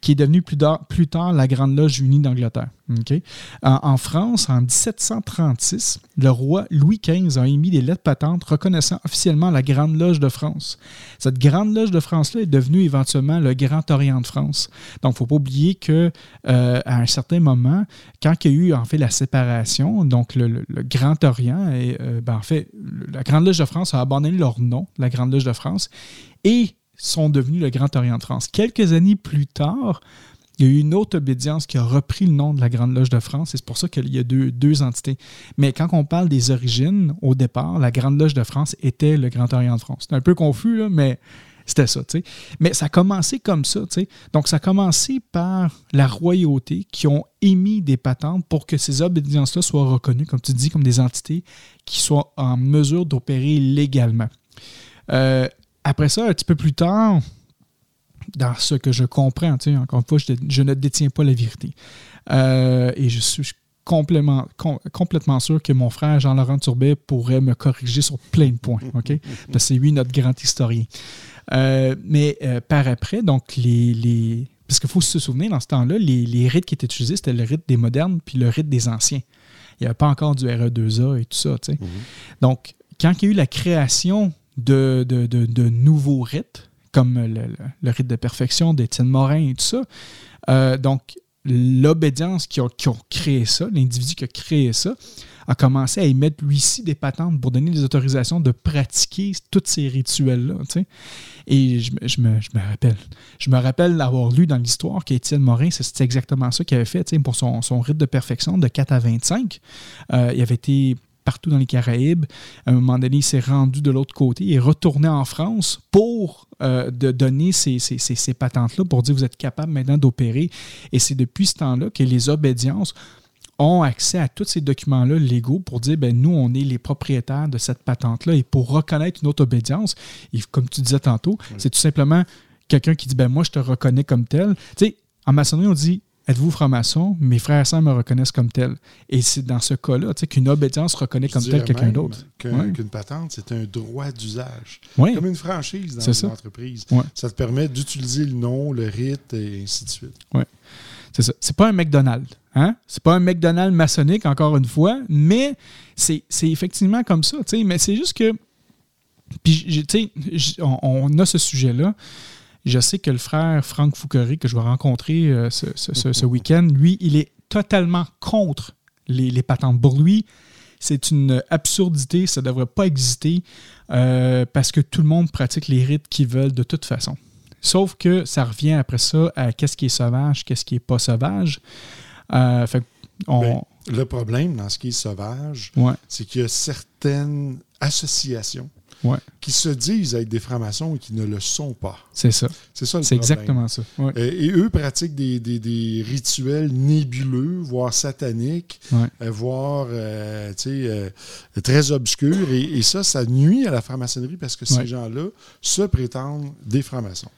qui est devenue plus, plus tard la Grande Loge unie d'Angleterre. En, France, en 1736, le roi Louis XV a émis des lettres patentes reconnaissant officiellement la Grande Loge de France. Cette Grande Loge de France-là est devenue éventuellement le Grand Orient de France. Donc, il ne faut pas oublier que euh, à un certain moment, quand il y a eu en fait la séparation, donc le, Grand Orient, euh, ben, en fait, la Grande Loge de France a abandonné leur nom, la Grande Loge de France, et sont devenus le Grand Orient de France. Quelques années plus tard, il y a eu une autre obédience qui a repris le nom de la Grande Loge de France, et c'est pour ça qu'il y a deux, entités. Mais quand on parle des origines, au départ, la Grande Loge de France était le Grand Orient de France. C'est un peu confus, mais c'était ça. Mais ça a commencé comme ça. Donc, ça a commencé par la royauté qui ont émis des patentes pour que ces obédiences-là soient reconnues, comme tu dis, comme des entités qui soient en mesure d'opérer légalement. Euh, après ça, un petit peu plus tard, dans ce que je comprends. Encore une fois, je, ne détiens pas la vérité. Euh, et je suis complètement, complètement sûr que mon frère Jean-Laurent Turbet pourrait me corriger sur plein de points. OK? Parce que c'est lui notre grand historien. Euh, mais euh, par après, donc, les. parce qu'il faut se souvenir, dans ce temps-là, les, rites qui étaient utilisés, c'était le rite des modernes puis le rite des anciens. Il n'y avait pas encore du RE2A et tout ça. Mm-hmm. Donc, quand il y a eu la création de, de nouveaux rites, comme le, rite de perfection d'Étienne Morin et tout ça. Euh, donc, l'obédience qui a, créé ça, l'individu qui a créé ça, a commencé à émettre lui-ci des patentes pour donner des autorisations de pratiquer tous ces rituels-là. Et je, me, rappelle. Je me rappelle lu dans l'histoire qu'Étienne Morin, c'est exactement ça qu'il avait fait pour son, rite de perfection de 4 à 25. Euh, il avait été partout dans les Caraïbes. À un moment donné, il s'est rendu de l'autre côté et est retourné en France pour euh, de donner ces, patentes-là, pour dire vous êtes capable maintenant d'opérer. Et c'est depuis ce temps-là que les obédiences ont accès à tous ces documents-là légaux pour dire ben nous, on est les propriétaires de cette patente-là. Et pour reconnaître une autre obédience, et comme tu disais tantôt, c'est tout simplement quelqu'un qui dit ben moi, je te reconnais comme tel. Tu sais, en maçonnerie, on dit Êtes-vous franc-maçon? Mes frères et sœurs me reconnaissent comme tel. Et c'est dans ce cas-là qu'une obédience reconnaît comme tel quelqu'un d'autre. Qu'une patente, c'est un droit d'usage. Comme une franchise dans une entreprise. Ça te permet d'utiliser le nom, le rite et ainsi de suite. Oui. C'est ça. C'est pas un McDonald's. Hein? C'est pas un McDonald's maçonnique, encore une fois, mais c'est effectivement comme ça. Mais c'est juste que. Puis, on, on a ce sujet-là. Je sais que le frère Franck Fouquerie, que je vais rencontrer euh, ce, week-end, lui, il est totalement contre les, patentes. Pour lui, c'est une absurdité, ça ne devrait pas exister euh, parce que tout le monde pratique les rites qu'ils veulent de toute façon. Sauf que ça revient après ça à qu'est-ce qui est sauvage, qu'est-ce qui n'est pas sauvage. Euh, ben, le problème dans ce qui est sauvage, c'est qu'il y a certaines associations qui se disent être des francs-maçons et qui ne le sont pas. C'est ça. C'est ça le C'est exactement ça. Et, eux pratiquent des, rituels nébuleux, voire sataniques, euh, voire euh, euh, très obscurs. Et, ça, ça nuit à la franc-maçonnerie parce que ces gens-là se prétendent des francs-maçons.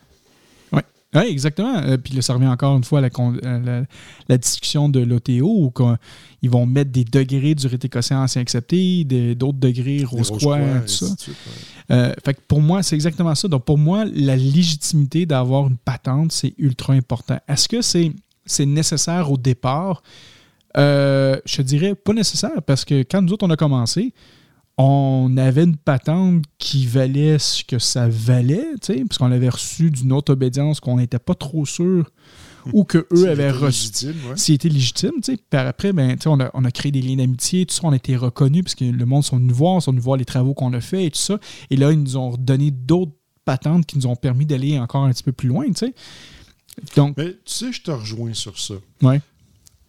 Oui, exactement. Euh, puis là, ça revient encore une fois à la, euh, discussion de l'OTO où ils vont mettre des degrés du écossais ancien accepté, d'autres degrés rose-croix, tout ça. Euh, fait que pour moi, c'est exactement ça. Donc pour moi, la légitimité d'avoir une patente, c'est ultra important. Est-ce que c'est nécessaire au départ? je dirais pas nécessaire parce que quand nous autres, on a commencé, on avait une patente qui valait ce que ça valait, parce qu'on l'avait reçu d'une autre obédience qu'on n'était pas trop sûr ou que eux avaient C'était reçu. légitime. S'ils étaient légitimes, tu sais. Puis après, ben, tu sais, on, a, on a créé des liens d'amitié, tout ça, on a été reconnus parce que le monde sont venus voir, sont venus voir les travaux qu'on a fait et tout ça. Et là, ils nous ont donné d'autres patentes qui nous ont permis d'aller encore un petit peu plus loin, tu sais. Donc, Mais tu sais, je te rejoins sur ça. ouais.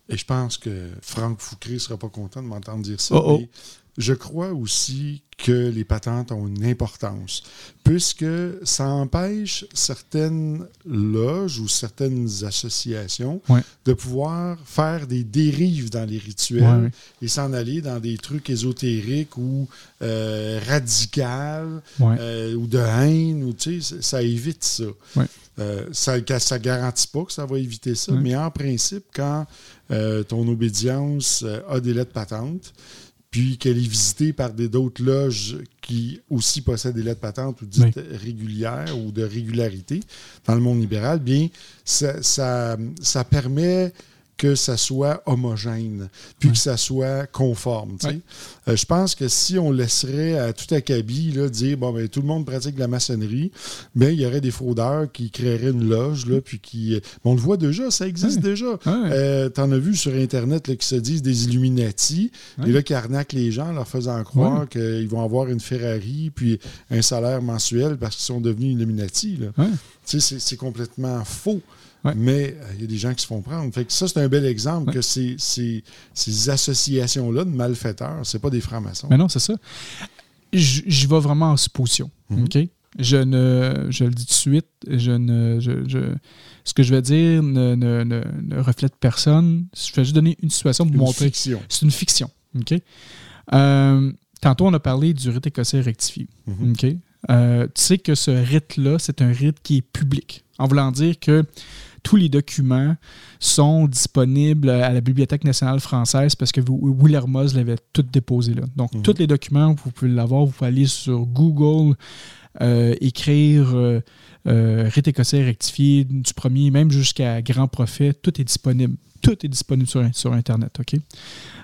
Et je pense que Franck Fouquet ne sera pas content de m'entendre dire ça. Oh, oh. mais je crois aussi que les patentes ont une importance, puisque ça empêche certaines loges ou certaines associations Ouais. de pouvoir faire des dérives dans les rituels Ouais, ouais. et s'en aller dans des trucs ésotériques ou euh, radicales euh, ou de haine. Ou, ça- évite ça. Euh, ça ne garantit pas que ça va éviter ça, mais en principe, quand euh, ton obédience euh, a des lettres patentes, puis qu'elle est visitée par d'autres loges qui aussi possèdent des lettres patentes ou dites régulières ou de régularité. Dans le monde libéral, bien, ça, ça, ça permet que ça soit homogène, puis que ça soit conforme. Ouais. Euh, je pense que si on laisserait à tout acabit là, dire bon ben tout le monde pratique la maçonnerie, ben il y aurait des fraudeurs qui créeraient une loge là, puis qui euh, on le voit déjà, ça existe Ouais. déjà. Euh, T'en as vu sur internet là, qui se disent des Illuminati et là qui arnaquent les gens, leur faisant croire qu'ils vont avoir une Ferrari puis un salaire mensuel parce qu'ils sont devenus Illuminati. C'est complètement faux. Ouais. Mais euh, il y a des gens qui se font prendre. Fait que ça, c'est un bel exemple Ouais. que ces, ces- ces associations-là de malfaiteurs, c'est pas des francs-maçons. Mais non, c'est ça. J'y vais vraiment en supposition. Mhm. OK? Je ne. Je le dis tout de suite, je ne. Je, je- ce que je vais dire ne, ne- ne- ne reflète personne. Je vais juste donner une situation pour Une montrer. fiction. C'est une fiction. OK? Euh, tantôt, on a parlé du rite écossais rectifié. Mhm. OK? Euh, tu sais que ce rite-là, c'est un rite qui est public. En voulant dire que tous les documents sont disponibles à la Bibliothèque nationale française parce que vous- Will Hermos l'avait tout déposé là. Donc, Mhm. tous les documents, vous pouvez l'avoir. Vous pouvez aller sur Google, euh, écrire euh, euh, rite écossais rectifié du premier, même jusqu'à Grand Prophet. Tout est disponible. Tout est disponible sur, sur Internet. OK?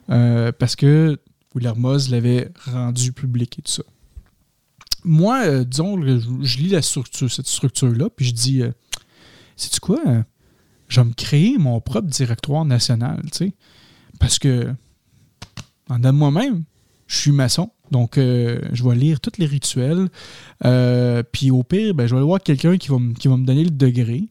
Euh, parce que Will Hermos l'avait rendu public et tout ça. Moi, euh, disons, je, je lis la structure, cette structure-là, puis je dis, euh, sais-tu quoi? Je vais me créer mon propre directoire national, tu sais. Parce que, en de moi-même, je suis maçon. Donc, euh, je vais lire tous les rituels. Euh, puis au pire, ben, je vais aller voir quelqu'un qui, va qui va me donner le degré.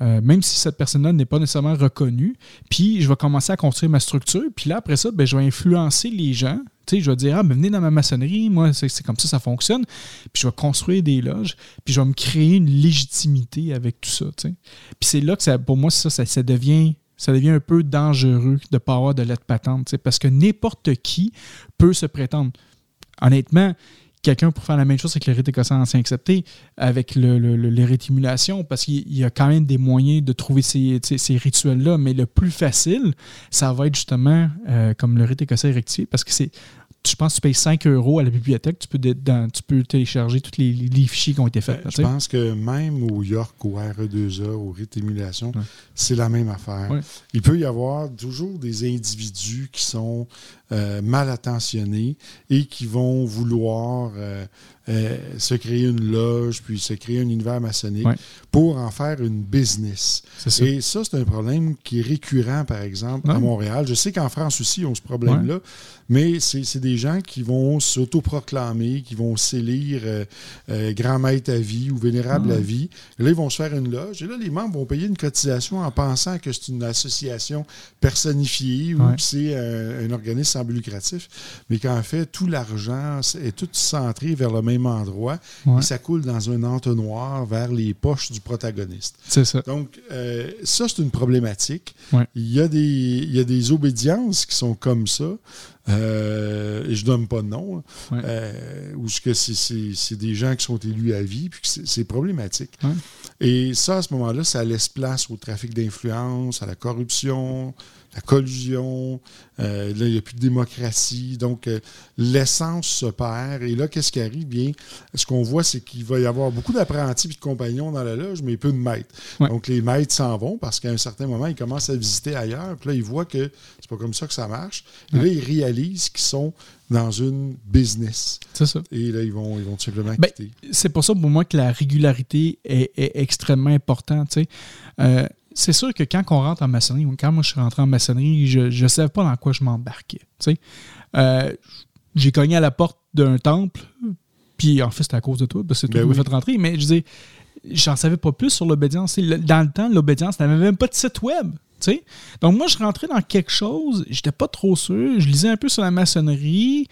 Euh, même si cette personne-là n'est pas nécessairement reconnue. Puis je vais commencer à construire ma structure. Puis là, après ça, ben, je vais influencer les gens. Je vais dire, ah, ben, venez dans ma maçonnerie, moi, c'est comme ça, ça fonctionne. Puis je vais construire des loges. Puis je vais me créer une légitimité avec tout ça. Puis c'est là que pour moi, ça, ça, devient. Ça devient un peu dangereux de ne pas avoir de lettre patente, parce que n'importe qui peut se prétendre. Honnêtement, quelqu'un pour faire la même chose avec le rite écossais ancien accepté, avec le, le- le- les rétimulations, parce qu'il y a quand même des moyens de trouver ces, rituels-là, mais le plus facile, ça va être justement euh, comme le rite écossais rectifié, parce que c'est. Je pense que tu payes 5 euros à la bibliothèque, tu peux, dans- tu peux télécharger tous les, les fichiers qui ont été faits. là, tu Je pense que même au York, au RE2A, au rite émulation, Ouais. c'est la même affaire. Ouais. Il peut y avoir toujours des individus qui sont euh, mal attentionnés et qui vont vouloir euh, euh, se créer une loge, puis se créer un univers maçonnique Ouais. pour en faire une business. Ça. Et ça, c'est un problème qui est récurrent, par exemple, à. Montréal. Je sais qu'en France aussi, ils ont ce problème-là, mais c'est des gens qui vont s'autoproclamer, qui vont s'élire grand maître à vie ou vénérable à vie. Et là, ils vont se faire une loge. Et là, les membres vont payer une cotisation en pensant que c'est une association personnifiée ou que c'est un, un organisme lucratif. Mais qu'en fait, tout l'argent est tout centré vers le même endroit Ouais. et ça coule dans un entonnoir vers les poches du protagoniste. C'est ça. Donc, euh, ça, c'est une problématique. Ouais. Il, y a des, il y a des obédiences qui sont comme ça. Euh, et je donne pas de nom. hein. Ouais. Euh, ou ce que c'est- des gens qui sont élus à vie, puis c'est c'est problématique. Ouais. Et ça, à ce moment-là, ça laisse place au trafic d'influence, à la corruption, la collusion. Euh, là, il n'y a plus de démocratie. Donc, euh, l'essence se perd. Et là, qu'est-ce qui arrive? Bien, ce qu'on voit, c'est qu'il va y avoir beaucoup d'apprentis et de compagnons dans la loge, mais peu de maîtres. Ouais. Donc, les maîtres s'en vont parce qu'à un certain moment, ils commencent à visiter ailleurs. Puis là, ils voient que c'est pas comme ça que ça marche. Et là, ils réalisent qu'ils sont dans une business. C'est ça. Et là, ils vont, ils vont tout simplement Ben, quitter. c'est pour ça pour moi que la régularité est, est extrêmement importante. tu sais. Euh, c'est sûr que quand on rentre en maçonnerie, ou quand moi je suis rentré en maçonnerie, je ne savais pas dans quoi je m'embarquais. Euh, j'ai cogné à la porte d'un temple, puis en fait, c'était à cause de toi, parce que tu ben m'as fait rentrer, mais je disais, j'en savais pas plus sur l'obédience. Dans le temps, l'obédience n'avait même pas de site web. Donc moi, je rentrais dans quelque chose, j'étais pas trop sûr, je lisais un peu sur la maçonnerie,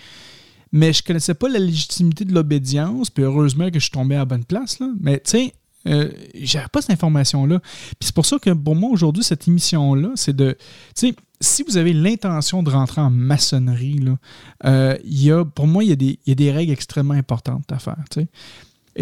mais je connaissais pas la légitimité de l'obédience, puis heureusement que je suis tombé à la bonne place. Là. Mais tu sais, euh, j'avais pas cette information-là. Puis c'est pour ça que pour moi, aujourd'hui, cette émission-là, c'est de. Si vous avez l'intention de rentrer en maçonnerie, là, euh, y a, pour moi, il y, a des, règles extrêmement importantes à faire.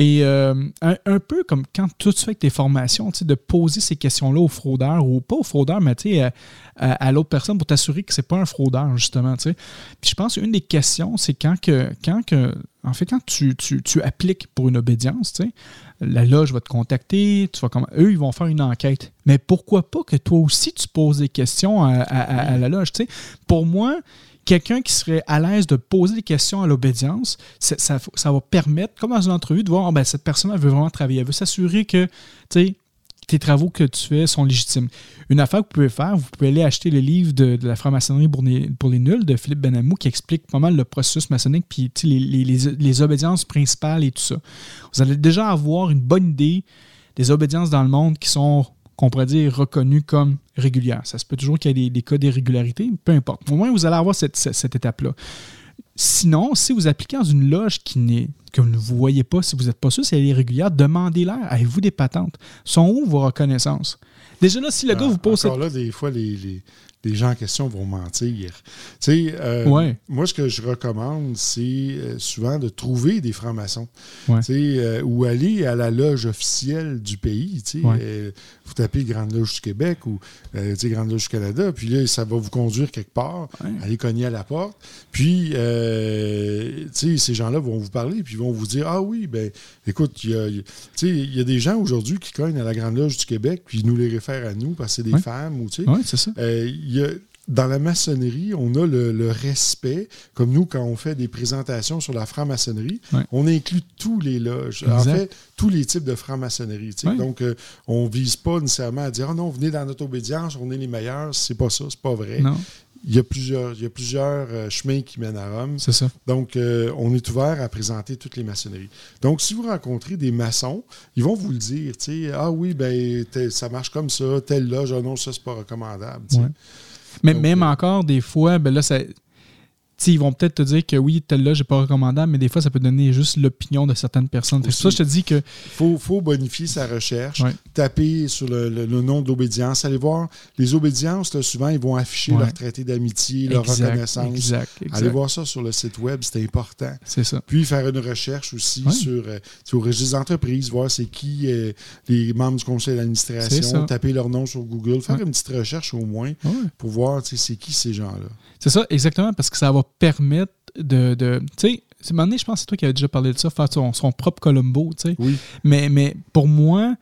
Et euh, un, peu comme quand tu fais tes formations, de poser ces questions-là aux fraudeurs, ou pas aux fraudeurs, mais à, à, l'autre personne pour t'assurer que c'est pas un fraudeur, justement. Puis je pense qu'une des questions, c'est quand que, quand que, en fait, quand tu, tu, appliques pour une obédience, la loge va te contacter, tu vas comme, eux, ils vont faire une enquête. Mais pourquoi pas que toi aussi, tu poses des questions à, à la loge? Pour moi, quelqu'un qui serait à l'aise de poser des questions à l'obédience, ça, va permettre, comme dans une entrevue, de voir oh, ben, cette personne veut vraiment travailler. Elle veut s'assurer que tes travaux que tu fais sont légitimes. Une affaire que vous pouvez faire, vous pouvez aller acheter le livre de, la franc-maçonnerie pour les, nuls de Philippe Benamou qui explique pas mal le processus maçonnique puis les, les, obédiences principales et tout ça. Vous allez déjà avoir une bonne idée des obédiences dans le monde qui sont qu'on pourrait dire reconnues comme régulières. Ça se peut toujours qu'il y ait des, cas d'irrégularité, peu importe. Au moins, vous allez avoir cette, étape-là. Sinon, si vous appliquez dans une loge qui n'est que vous ne voyez pas, si vous n'êtes pas sûr si elle est régulière, demandez-leur. Avez-vous des patentes? Sont où vos reconnaissances? Déjà là, si le gars ah, vous pose encore là, des fois, les, les gens en question vont mentir. Tu sais, euh, moi, ce que je recommande, c'est euh, souvent de trouver des francs-maçons. Tu sais, euh, ou aller à la loge officielle du pays. Tu sais, vous tapez Grande Loge du Québec ou Grande Loge du Canada, puis là, ça va vous conduire quelque part, aller cogner à la porte. Puis, tu sais, ces gens-là vont vous parler, puis vont vous dire Ah oui, ben écoute, il y a, y a des gens aujourd'hui qui cognent à la Grande Loge du Québec, puis ils nous les réfèrent à nous parce que c'est des femmes. Ou, tu sais, c'est ça dans la maçonnerie, on a le, respect, comme nous, quand on fait des présentations sur la franc-maçonnerie, on inclut tous les loges, en fait, tous les types de franc-maçonnerie. Donc, euh, on ne vise pas nécessairement à dire, oh non, venez dans notre obédience, on est les meilleurs. C'est pas ça, c'est pas vrai. Il y a plusieurs, il y a plusieurs euh, chemins qui mènent à Rome. C'est ça. Donc, euh, on est ouvert à présenter toutes les maçonneries. Donc, si vous rencontrez des maçons, ils vont vous le dire, ah oui, ben ça marche comme ça, telle loge, ah non, ça, c'est pas recommandable. Mais même encore, des fois, ben là, ça, ils vont peut-être te dire que oui, tel-là, j'ai pas recommandable, mais des fois, ça peut donner juste l'opinion de certaines personnes. C'est ça je te dis que. Il faut, bonifier sa recherche, taper sur le, nom d'obédience, allez voir. Les obédiences, souvent, ils vont afficher leur traité d'amitié, leur reconnaissance. Exact, Allez voir ça sur le site web, c'est important. C'est ça. Puis faire une recherche aussi sur, euh, au registre d'entreprise, voir c'est qui euh, les membres du conseil d'administration, taper leur nom sur Google, faire une petite recherche au moins pour voir c'est qui ces gens-là. C'est ça, exactement, parce que ça va permettre de. de tu sais, c'est un je pense que c'est toi qui avais déjà parlé de ça, faire son, propre Colombo, tu sais. Oui. Mais, mais pour moi,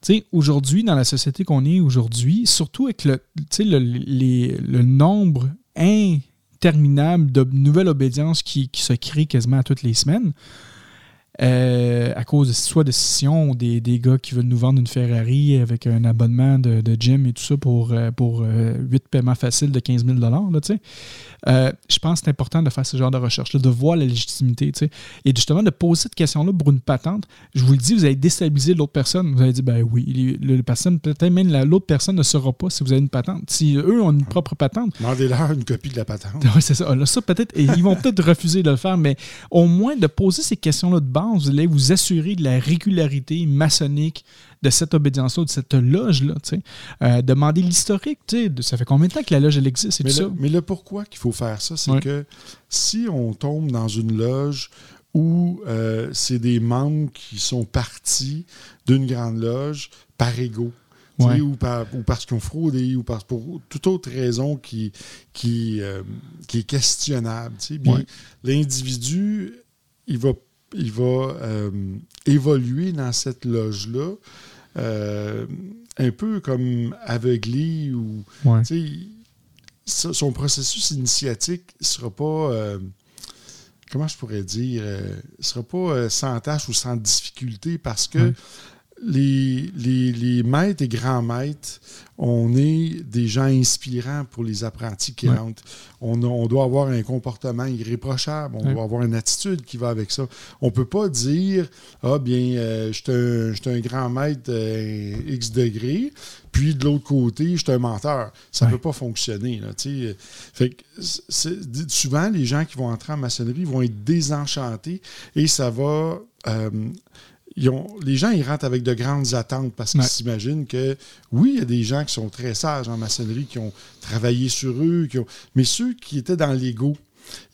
tu sais, aujourd'hui, dans la société qu'on est aujourd'hui, surtout avec le, le, le nombre interminable de nouvelles obédiences qui, qui se créent quasiment toutes les semaines, euh, à cause de, soit de scission ou des, des, gars qui veulent nous vendre une Ferrari avec un abonnement de, de gym et tout ça pour, euh, pour 8 euh, paiements faciles de 15 000 là, Je pense que c'est important de faire ce genre de recherche de voir la légitimité. Et justement, de poser cette question-là pour une patente, je vous le dis, vous allez déstabiliser l'autre personne. Vous allez dire, ben oui, le, personne, peut-être même l'autre personne ne saura pas si vous avez une patente. Si eux ont une propre patente. Demandez-leur une copie de la patente. Oui, c'est ça. Là, ça peut-être, ils vont peut-être refuser de le faire, mais au moins de poser ces questions-là de base vous allez vous assurer de la régularité maçonnique de cette obédience-là, de cette loge-là. Euh, demander l'historique. Ça fait combien de temps que la loge elle existe? Mais, le, mais le pourquoi qu'il faut faire ça, c'est que si on tombe dans une loge où euh, c'est des membres qui sont partis d'une grande loge par ego, ou, parce qu'ils ont fraudé, ou pour toute autre raison qui, qui, euh, qui est questionnable. L'individu, il va il va euh, évoluer dans cette loge-là, euh, un peu comme aveuglé ou son processus initiatique ne sera pas euh, comment je pourrais dire ne sera pas sans tâche ou sans difficulté parce que les, les, les, maîtres et grands maîtres, on est des gens inspirants pour les apprentis qui rentrent. On, on, doit avoir un comportement irréprochable, on doit avoir une attitude qui va avec ça. On ne peut pas dire Ah, bien, euh, je suis un, grand maître euh, X degrés, puis de l'autre côté, je suis un menteur. Ça ne peut pas fonctionner. Là, fait souvent, les gens qui vont entrer en maçonnerie vont être désenchantés et ça va. Euh, les gens, ils rentrent avec de grandes attentes parce qu'ils s'imaginent que, oui, il y a des gens qui sont très sages en maçonnerie, qui ont travaillé sur eux, qui ont, mais ceux qui étaient dans l'ego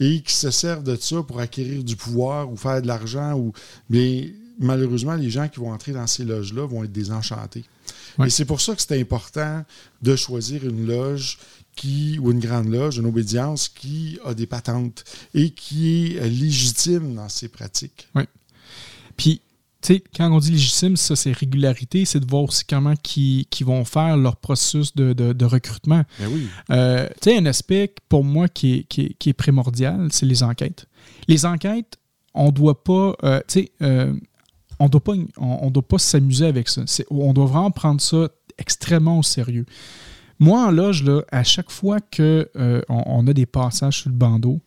et qui se servent de ça pour acquérir du pouvoir ou faire de l'argent, ou, mais malheureusement, les gens qui vont entrer dans ces loges-là vont être désenchantés. Et c'est pour ça que c'est important de choisir une loge qui, ou une grande loge, une obédience qui a des patentes et qui est légitime dans ses pratiques. Oui. Puis, sais, quand on dit légitime, ça, c'est régularité, c'est de voir aussi comment qui, qui vont faire leur processus de, de, recrutement. Ben oui. Euh, tu sais, un aspect pour moi qui est, qui est, primordial, c'est les enquêtes. Les enquêtes, on doit pas, euh, tu sais, euh, on doit pas, on, doit pas s'amuser avec ça. On doit vraiment prendre ça extrêmement au sérieux. Moi, en loge, là, à chaque fois qu'on on a des passages sur le bandeau,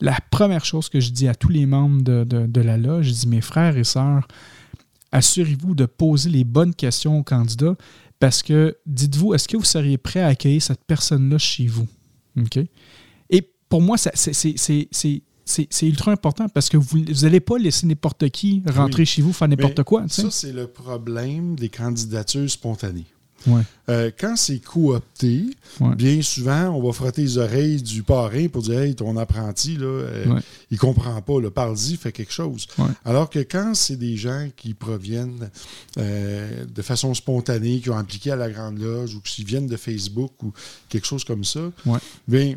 la première chose que je dis à tous les membres de, de la loge, je dis mes frères et sœurs, assurez-vous de poser les bonnes questions aux candidats parce que dites-vous, est-ce que vous seriez prêt à accueillir cette personne-là chez vous? OK? Et pour moi, c'est ultra important parce que vous n'allez pas laisser n'importe qui rentrer chez vous faire n'importe quoi. Ça, c'est le problème des candidatures spontanées. Ouais. Euh, quand c'est coopté, bien souvent, on va frotter les oreilles du parrain pour dire Hey, ton apprenti, là, euh, il comprend pas, le parle-y, fait quelque chose. Alors que quand c'est des gens qui proviennent euh, de façon spontanée, qui ont impliqué à la Grande Loge ou qui viennent de Facebook ou quelque chose comme ça, bien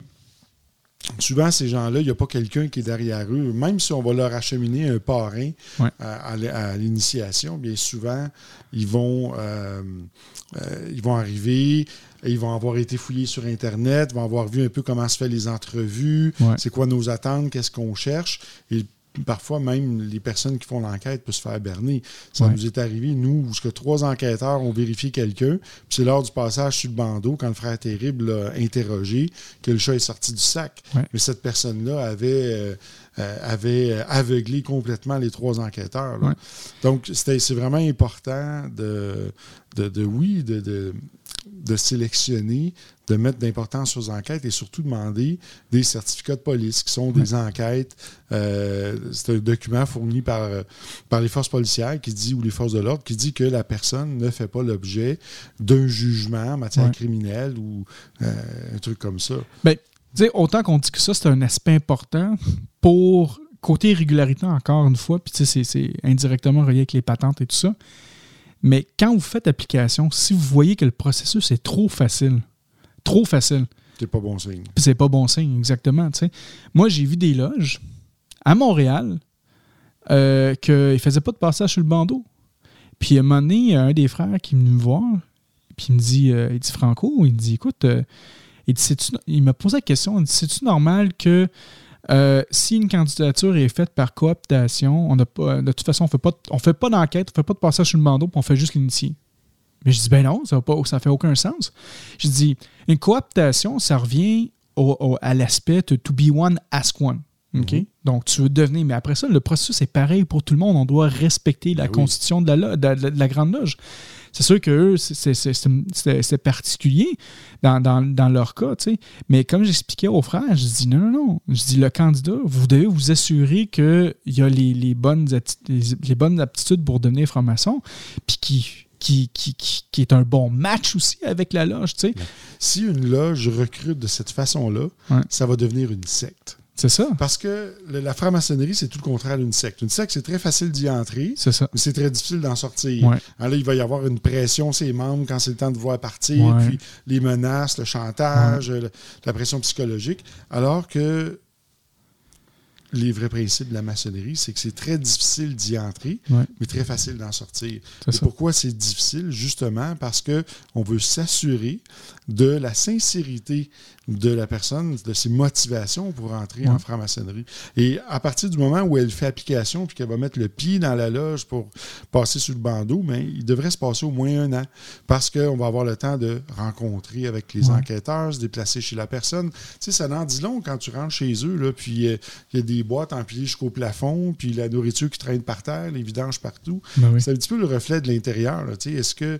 souvent, ces gens-là, il n'y a pas quelqu'un qui est derrière eux. Même si on va leur acheminer un parrain à, l'initiation, bien souvent, ils vont, euh, euh, ils vont arriver, ils vont avoir été fouillés sur Internet, vont avoir vu un peu comment se fait les entrevues, c'est quoi nos attentes, qu'est-ce qu'on cherche. Et parfois même les personnes qui font l'enquête peuvent se faire berner. Ça nous est arrivé, nous, où que trois enquêteurs ont vérifié quelqu'un, puis c'est lors du passage sur le bandeau, quand le frère terrible l'a interrogé, que le chat est sorti du sac. Mais cette personne-là avait, euh, euh, avait aveuglé complètement les trois enquêteurs. Donc, c'est vraiment important de, de, oui, de de sélectionner, de mettre d'importance aux enquêtes et surtout demander des certificats de police qui sont des enquêtes. Euh, c'est un document fourni par, par les forces policières qui dit, ou les forces de l'ordre, qui dit que la personne ne fait pas l'objet d'un jugement en matière criminelle ou euh, un truc comme ça. Bien, autant qu'on dit que ça, c'est un aspect important pour côté régularité, encore une fois, puis c'est indirectement relié avec les patentes et tout ça. Mais quand vous faites application, si vous voyez que le processus est trop facile, trop facile. C'est pas bon signe. C'est pas bon signe, exactement. Moi, j'ai vu des loges à Montréal euh, qu'ils ne faisaient pas de passage sur le bandeau. Puis à un moment donné, il y a un des frères qui est venu me voir, puis il me dit, euh, il dit Franco, il me dit, écoute, euh, il, il m'a posé la question, il dit, c'est-tu normal que euh, si une candidature est faite par cooptation, on n'a pas, de toute façon, on fait pas, fait pas d'enquête, on fait pas de passage sur le puis on fait juste l'initier. Mais je dis, ben non, ça ne fait aucun sens. Je dis, une cooptation, ça revient à l'aspect to be one, ask one. Mhm. Donc, tu veux devenir. Mais après ça, le processus est pareil pour tout le monde. On doit respecter la ben constitution de la, de la Grande Loge. C'est sûr que c'est particulier dans, leur cas, Mais comme j'expliquais aux frères, je dis non, non, non. Je dis le candidat, vous devez vous assurer qu'il y a les, bonnes les, bonnes aptitudes pour devenir franc-maçon, puis qui, qui, qui, est un bon match aussi avec la loge. Si une loge recrute de cette façon-là, ça va devenir une secte. C'est ça. Parce que la franc-maçonnerie, c'est tout le contraire d'une secte. Une secte, c'est très facile d'y entrer. C'est ça. Mais c'est très difficile d'en sortir. là, il va y avoir une pression, ses membres, quand c'est le temps de voir partir, puis les menaces, le chantage, la pression psychologique. Alors que les vrais principes de la maçonnerie, c'est que c'est très difficile d'y entrer, Ouais. mais très facile d'en sortir. Et ça. pourquoi c'est difficile? Justement parce que on veut s'assurer de la sincérité de la personne, de ses motivations pour entrer Ouais. en franc-maçonnerie. Et à partir du moment où elle fait application puis qu'elle va mettre le pied dans la loge pour passer sur le bandeau, mais il devrait se passer au moins un an parce qu'on va avoir le temps de rencontrer avec les Ouais. enquêteurs, se déplacer chez la personne. Tu sais, ça n'en dit long quand tu rentres chez eux, là, puis euh, il y a des boîtes empilées jusqu'au plafond, puis la nourriture qui traîne par terre, les vidanges partout. Ben oui. C'est un petit peu le reflet de l'intérieur. tu sais. Est-ce que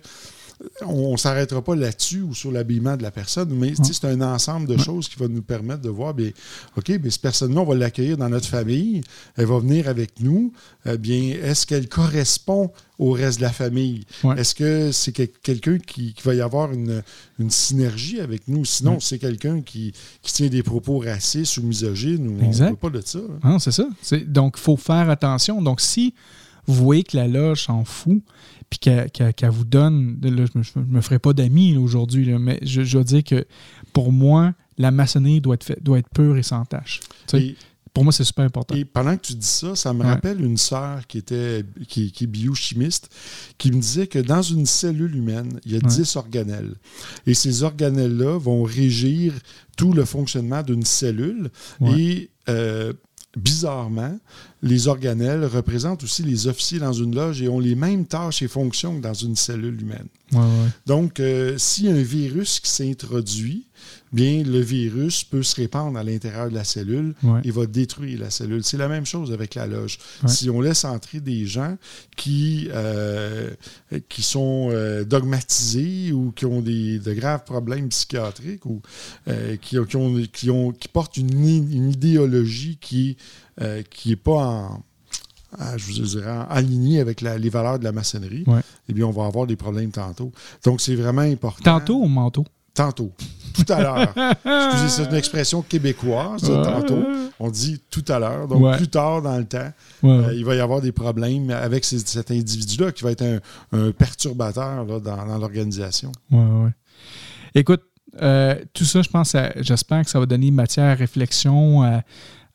on ne s'arrêtera pas là-dessus ou sur l'habillement de la personne, mais c'est un ensemble de choses qui va nous permettre de voir, bien, OK, bien, cette personne-là, on va l'accueillir dans notre famille, elle va venir avec nous. Eh bien, est-ce qu'elle correspond au reste de la famille? Ouais. Est-ce que c'est quel- quelqu'un qui, qui va y avoir une, une synergie avec nous? Sinon, c'est quelqu'un qui, qui tient des propos racistes ou misogynes ou on ne veut pas de ça. hein. Non, c'est ça. Donc, il faut faire attention. Donc, si vous voyez que la loge s'en fout, puis qu'elle vous donne, là, je ne me, ferai pas d'amis aujourd'hui, mais je, je veux dire que pour moi, la maçonnerie doit être, fait- doit être pure et sans tâche. Et- pour moi, c'est super important. Et pendant que tu dis ça, ça me Ouais. rappelle une sœur qui était qui, qui est biochimiste qui me disait que dans une cellule humaine, il y a Ouais. 10 organelles. Et ces organelles-là vont régir tout le fonctionnement d'une cellule. Ouais. Et euh, bizarrement, les organelles représentent aussi les officiers dans une loge et ont les mêmes tâches et fonctions que dans une cellule humaine. Ouais, ouais. Donc, euh, s'il y a un virus qui s'introduit, bien, le virus peut se répandre à l'intérieur de la cellule Ouais. et va détruire la cellule. C'est la même chose avec la loge. Ouais. Si on laisse entrer des gens qui, euh, qui sont euh, dogmatisés ou qui ont des, de graves problèmes psychiatriques ou euh, qui, ont- qui, ont- qui ont- qui portent une, une idéologie qui n'est qui pas en, je vous dirais, avec la- les valeurs de la maçonnerie, Ouais. eh bien, on va avoir des problèmes tantôt. Donc, c'est vraiment important. Tantôt ou manteau? Tantôt. Tout à l'heure. Excusez, c'est une expression québécoise, ça, tantôt. On dit tout à l'heure. Donc, Ouais. plus tard dans le temps, Ouais, euh, il va y avoir des problèmes avec ces- cet individu-là qui va être un, un perturbateur là, dans, dans l'organisation. Ouais. Écoute, euh, tout ça, je pense, j'espère que ça va donner matière à réflexion à,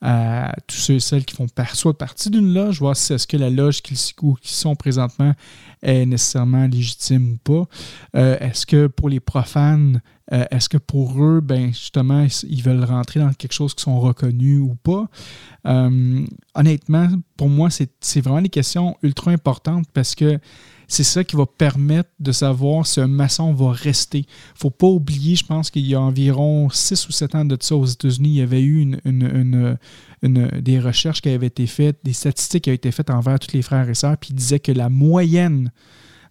à tous ceux et celles qui font par- soit partie d'une loge, voir si est-ce que la loge qu'ils ou qui sont présentement est nécessairement légitime ou pas. Euh, est-ce que pour les profanes, euh, est-ce que pour eux, ben justement, ils, veulent rentrer dans quelque chose qui sont reconnus ou pas? Euh, honnêtement, pour moi, c'est c'est vraiment des questions ultra importantes parce que c'est ça qui va permettre de savoir si un maçon va rester. faut pas oublier, je pense qu'il y a environ 6 ou 7 ans de ça aux États-Unis, il y avait eu des recherches qui avaient été faites, des statistiques qui avaient été faites envers tous les frères et sœurs, puis ils disaient que la moyenne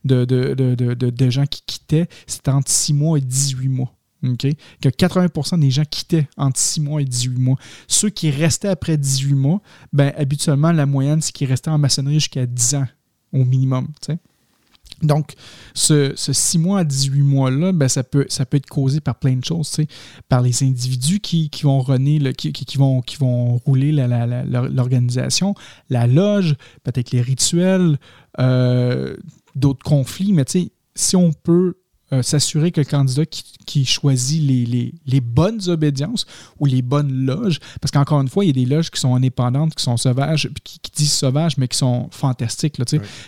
de, gens qui quittaient, c'était entre 6 mois et 18 mois. OK? Que 80% des gens quittaient entre 6 mois et 18 mois. Ceux qui restaient après 18 mois, ben, habituellement, la moyenne, c'est qu'ils restaient en maçonnerie jusqu'à 10 ans au minimum. Donc, ce, ce 6 mois à 18 mois-là, ben, ça, peut, ça peut être causé par plein de choses, par les individus qui, qui vont runner, le- qui, qui- qui vont, qui vont rouler la- la- la- l'or- l'organisation, la loge, peut-être les rituels, euh, d'autres conflits, mais si on peut euh, s'assurer que le candidat qui, qui choisit les, les- les bonnes obédiences ou les bonnes loges, parce qu'encore une fois, il y a des loges qui sont indépendantes, qui sont sauvages, qui, qui disent sauvages, mais qui sont fantastiques.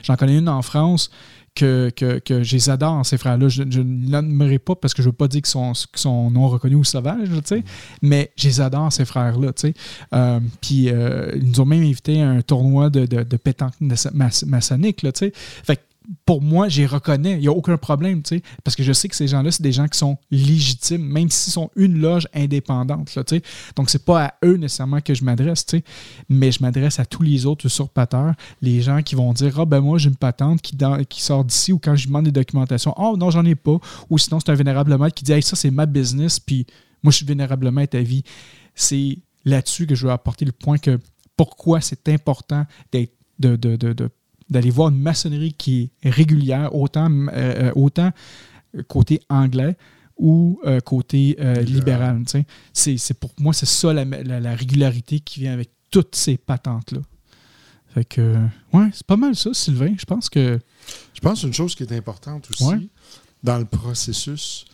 J'en connais une en France que, que, que je les adore, ces frères-là. Je, je ne l'admirerai pas parce que je ne veux pas dire qu'ils sont, non reconnus ou sauvages, tu sais, mais je les adore, ces frères-là. tu sais. Euh, Puis euh, ils nous ont même invité à un tournoi de, de, de pétanque maçonnique. Là, tu sais. fait que pour moi, j'y reconnais. Il n'y a aucun problème, tu sais, parce que je sais que ces gens-là, c'est des gens qui sont légitimes, même s'ils sont une loge indépendante, là, tu sais. Donc, pas à eux nécessairement que je m'adresse, tu sais, mais je m'adresse à tous les autres usurpateurs, les gens qui vont dire, ah ben moi, j'ai une patente qui, qui sort d'ici, ou quand je demande des documentations, oh non, j'en ai pas, ou sinon, c'est un vénérable maître qui dit, ça, c'est ma business, puis moi, je suis vénérable maître à vie. C'est là-dessus que je veux apporter le point que pourquoi c'est important d'être de- d'aller voir une maçonnerie qui est régulière, autant, euh, euh, autant côté anglais ou euh, côté euh, libéral. C'est, c'est pour moi, c'est ça la, la- la régularité qui vient avec toutes ces patentes-là. Fait que, euh, ouais, c'est pas mal ça, Sylvain. Je pense que. Je pense une chose qui est importante aussi Ouais. dans le processus,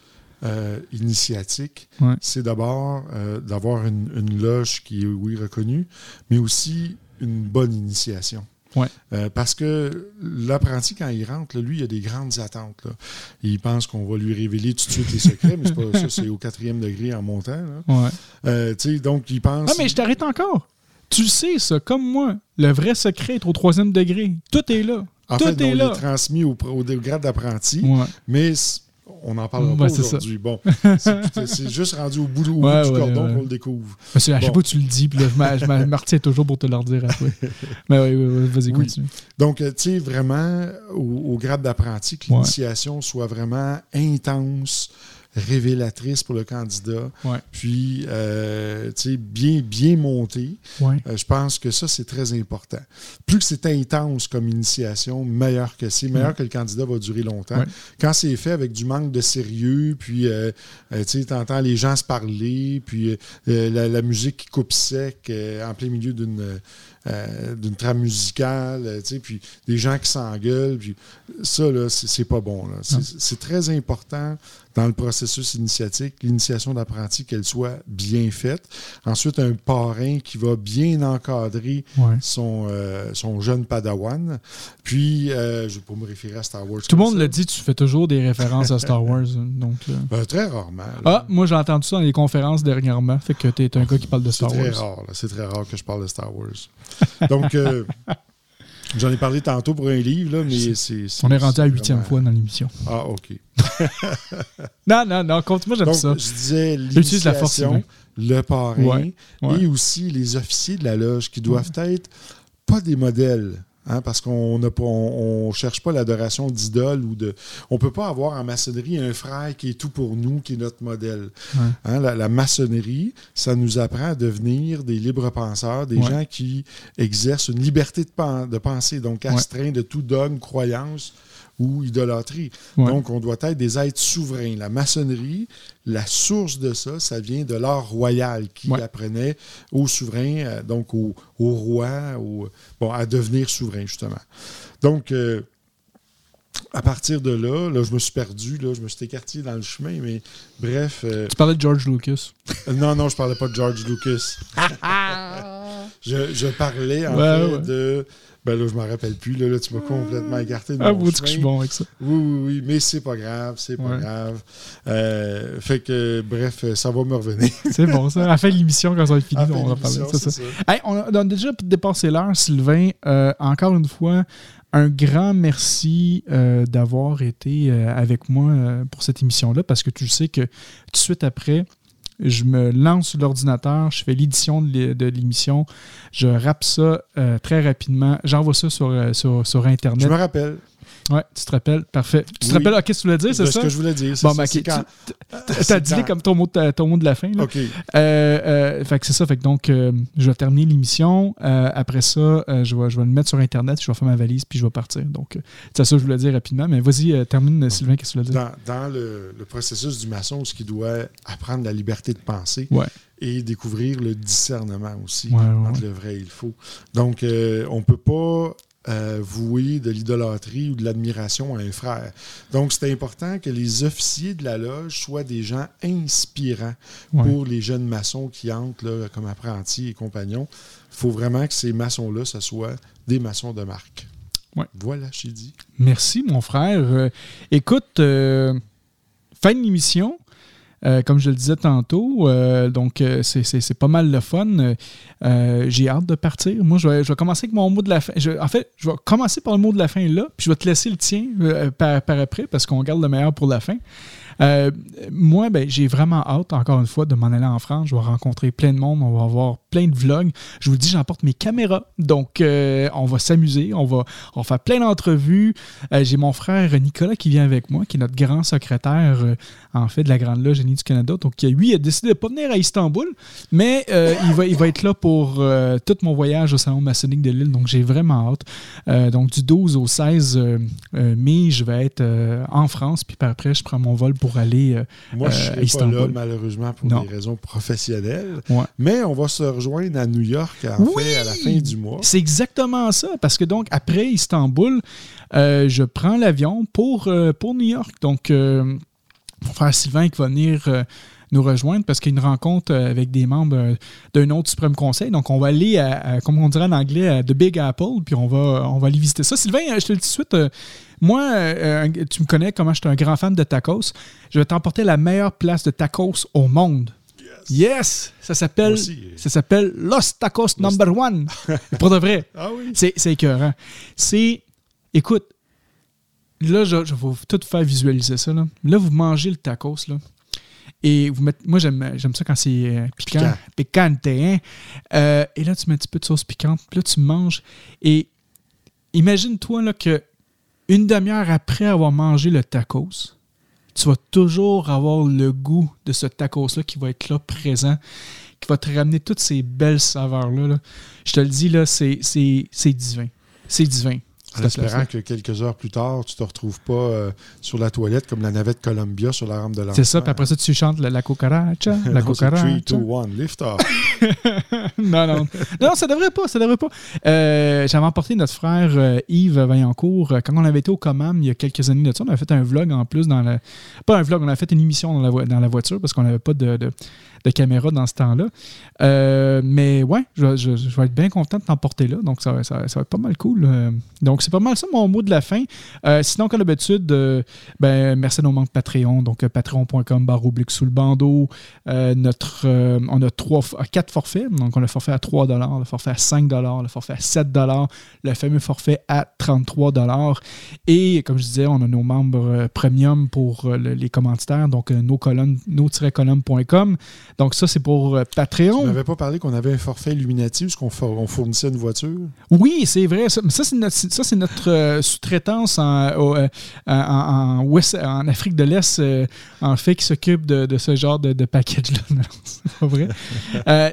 initiatique, Ouais. c'est d'abord d'avoir une, une loge qui est, oui, reconnue, mais aussi une bonne initiation. Ouais. Euh, parce que l'apprenti, quand il rentre, là, lui, il a des grandes attentes. là. Il pense qu'on va lui révéler tout de suite les secrets, mais c'est pas ça, c'est au quatrième degré en montant. là. Ouais. Euh, tu sais, donc, il pense. Ah, mais je t'arrête encore. Tu le sais, ça, comme moi. Le vrai secret est au troisième degré. Tout est là. en tout fait, est on là. est transmis au, au grade d'apprenti, Ouais. mais on n'en parlera Ouais, pas aujourd'hui. Bon, c'est juste rendu au bout, au bout Ouais, du cordon qu'on le découvre. Que à chaque fois tu le dis, puis là, je me- retiens toujours pour te le redire après. Mais oui, vas-y, Oui. continue. Donc, euh, tu sais, vraiment, au, au grade d'apprenti, que l'initiation soit vraiment intense, révélatrice pour le candidat, Ouais. puis, euh, tu sais, bien, bien. Ouais. Euh, je pense que ça, c'est très important. Plus que c'est intense comme initiation, meilleur que c'est, meilleur Ouais. que le candidat va durer longtemps. Quand c'est fait avec du manque de sérieux, puis euh, tu sais, t'entends les gens se parler, puis la, la musique qui coupe sec en plein milieu d'une euh, d'une trame musicale, euh, puis des gens qui s'engueulent, puis ça, là, c'est c'est pas bon. là. C'est- Non. C'est très important dans le processus initiatique, l'initiation d'apprenti, qu'elle soit bien faite. Ensuite, un parrain qui va bien encadrer Ouais. son, euh, son jeune padawan. Puis, euh, je ne vais pas me référer à Star Wars. Tout le monde le dit, tu fais toujours des références à Star Wars. Donc, euh. Ben, très rarement. là. Ah, moi j'ai entendu ça dans les conférences dernièrement. Fait que t'es un gars qui parle de C'est Star très Wars. rare. là. C'est très rare que je parle de Star Wars. Donc, euh, j'en ai parlé tantôt pour un livre, là, mais c'est. On est rendu à huitième vraiment- fois dans l'émission. Ah, OK. Non, non, non, compte moi j'aime ça. je disais l'initiation, le parrain Ouais, ouais. et aussi les officiers de la loge qui doivent être pas des modèles. Hein, parce qu'on ne on, on cherche pas l'adoration d'idoles ou de. On peut pas avoir en maçonnerie un frère qui est tout pour nous, qui est notre modèle. Ouais. Hein, la, la maçonnerie, ça nous apprend à devenir des libres penseurs, des Ouais. gens qui exercent une liberté de, pen- de penser, donc astreints de tout dogme, croyance ou idolâtrie. Ouais. Donc, on doit être des êtres souverains. La maçonnerie, la source de ça, ça vient de l'art royal qui Ouais. apprenait aux souverains, euh, donc au, au roi, au- bon, à devenir souverain, justement. Donc, euh, à partir de là, là, je me suis perdu, là, je me suis écarté dans le chemin, mais bref. euh, Tu parlais de George Lucas. non, non, je parlais pas de George Lucas. je, je parlais en Ouais, fait ouais. de. Ben là, je m'en rappelle plus. Là, là, tu m'as complètement écarté de Ah, vous dites que je suis bon avec ça. Oui, oui, oui, mais c'est pas grave, c'est pas Ouais. grave. Euh, fait que, bref, ça va me revenir. C'est bon, ça. À la fin de l'émission, quand ça va être fini, on va parler. ça. ça. Hey, on, a, on a déjà dépassé l'heure, Sylvain. Euh, encore une fois, un grand merci euh, d'avoir été avec moi pour cette émission-là, parce que tu sais que tout de suite après, je me lance sur l'ordinateur, je fais l'édition de l'é- de l'émission, je rappe ça euh, très rapidement, j'envoie ça sur, euh, sur, sur Je Internet. me rappelle Ouais, tu te rappelles? Parfait. Tu te Oui. rappelles, ah, qu'est-ce que tu voulais dire, de c'est ce ça? que je voulais dire. c'est Bon, ça, ben, c'est ok. quand- Tu- T'as dit quand- comme ton mot de, ton mot de la fin. Là. OK. Euh, euh, fait que c'est ça. Fait que donc, euh, je vais terminer l'émission. Après ça, je, vais, je vais le mettre sur Internet. Je vais faire ma valise puis je vais partir. Donc, c'est ça que je voulais dire rapidement. Mais vas-y, termine, Sylvain, qu'est-ce que tu voulais dire? Dans, dans le, le processus du maçon, ce qui doit apprendre la liberté de penser Ouais. et découvrir le discernement aussi Ouais, ouais, entre ouais. le vrai et le faux. Donc, euh, on ne peut pas euh, vouer de l'idolâtrie ou de l'admiration à un frère. Donc, c'est important que les officiers de la loge soient des gens inspirants Ouais. pour les jeunes maçons qui entrent là, comme apprentis et compagnons. Il faut vraiment que ces maçons-là, ce soient des maçons de marque. Ouais. Voilà, j'ai dit. Merci, mon frère. Euh, écoute, euh, fin de l'émission. Euh, comme je le disais tantôt, euh, donc euh, c'est- pas mal le fun. J'ai hâte de partir. Moi, je vais, je vais commencer avec mon mot de la fin. En fait, je vais commencer par le mot de la fin là, puis je vais te laisser le tien par, après, parce qu'on garde le meilleur pour la fin. Moi, ben, j'ai vraiment hâte, encore une fois, de m'en aller en France. Je vais rencontrer plein de monde. On va avoir plein de vlogs. Je vous le dis, j'emporte mes caméras. Donc, euh, on va s'amuser. On va, on va faire plein d'entrevues. Euh, j'ai mon frère Nicolas qui vient avec moi, qui est notre grand secrétaire, euh, en fait, de la Grande Loge Génie du Canada. Donc, lui, il a décidé de ne pas venir à Istanbul, mais il, va, il va être là pour tout mon voyage au Salon maçonnique de Lille. Donc, j'ai vraiment hâte. Donc, du 12 au 16 euh, euh, mai, je vais être en France. Puis, par après, je prends mon vol pour aller. Moi, je pas Istanbul. là, malheureusement, pour Non. des raisons professionnelles. Ouais. Mais on va se rejoindre à New York, en Oui! fait, à la fin du mois. C'est exactement ça, parce que donc après Istanbul, euh, je prends l'avion pour, euh, pour New York. Donc, euh, mon frère Sylvain qui va venir nous rejoindre parce qu'il y a une rencontre avec des membres d'un autre Suprême Conseil. Donc, on va aller, à, à, comme on dirait en anglais, à The Big Apple, puis on va, on va aller visiter ça. Sylvain, je te le dis tout de suite, euh, moi, euh, tu me connais comment je suis un grand fan de tacos. Je vais t'emporter la meilleure place de tacos au monde. Yes! Ça s'appelle aussi. ça s'appelle Los Tacos Number One. Pour de vrai. Ah oui? C'est, c'est écœurant. C'est. Écoute, là, je, je vais vous tout faire visualiser ça. Là, Là, vous mangez le tacos. Là, et vous mettez. Moi, j'aime, j'aime ça quand c'est euh, piquant. Piquante, hein? Euh, et là, tu mets un petit peu de sauce piquante. Puis là, tu manges. Et imagine-toi là, que une demi-heure après avoir mangé le tacos, tu vas toujours avoir le goût de ce tacos-là qui va être là présent, qui va te ramener toutes ces belles saveurs-là. là. Je te le dis, là, c'est divin. C'est divin. En espérant que quelques heures plus tard, tu te retrouves pas euh, sur la toilette comme la navette Columbia sur la rampe de l'enfer. C'est ça, puis après ça, tu chantes la, la cucaracha, la c'est 3, cucaracha. 2, 1, lift off. non, non. Non, ça devrait pas, ça devrait pas. Euh, J'avais emporté notre frère euh, Yves Vaillancourt euh, quand on avait été au Commam il y a quelques années de ça. On avait fait un vlog en plus dans la. Pas un vlog, on a fait une émission dans la, vo- dans la voiture parce qu'on n'avait pas de, de, de caméra dans ce temps-là. Euh, mais ouais, je, vais être bien content de t'emporter là. Donc, ça, va- être pas mal cool. Euh, Donc, c'est pas mal ça mon mot de la fin. Euh, sinon, comme d'habitude, ben, merci à nos membres Patreon. Donc, patreon.com barre sous le bandeau. Notre, on a trois, quatre forfaits. Donc, on a le forfait à 3 le forfait à 5 le forfait à 7 le fameux forfait à 33 Et comme je disais, on a nos membres premium pour le- les commanditaires. Donc, nos colonnes, nos-colonnes.com. Donc, ça, c'est pour euh, Tu Patreon. m'avais pas parlé qu'on avait un forfait Illuminati où for- on fournissait une voiture? Oui, c'est vrai. Ça, mais ça, c'est notre, ça, c'est notre euh, sous-traitance en, euh, en, en Afrique de l'Est, en fait, qui s'occupe de, de ce genre de, de package-là. C'est pas vrai.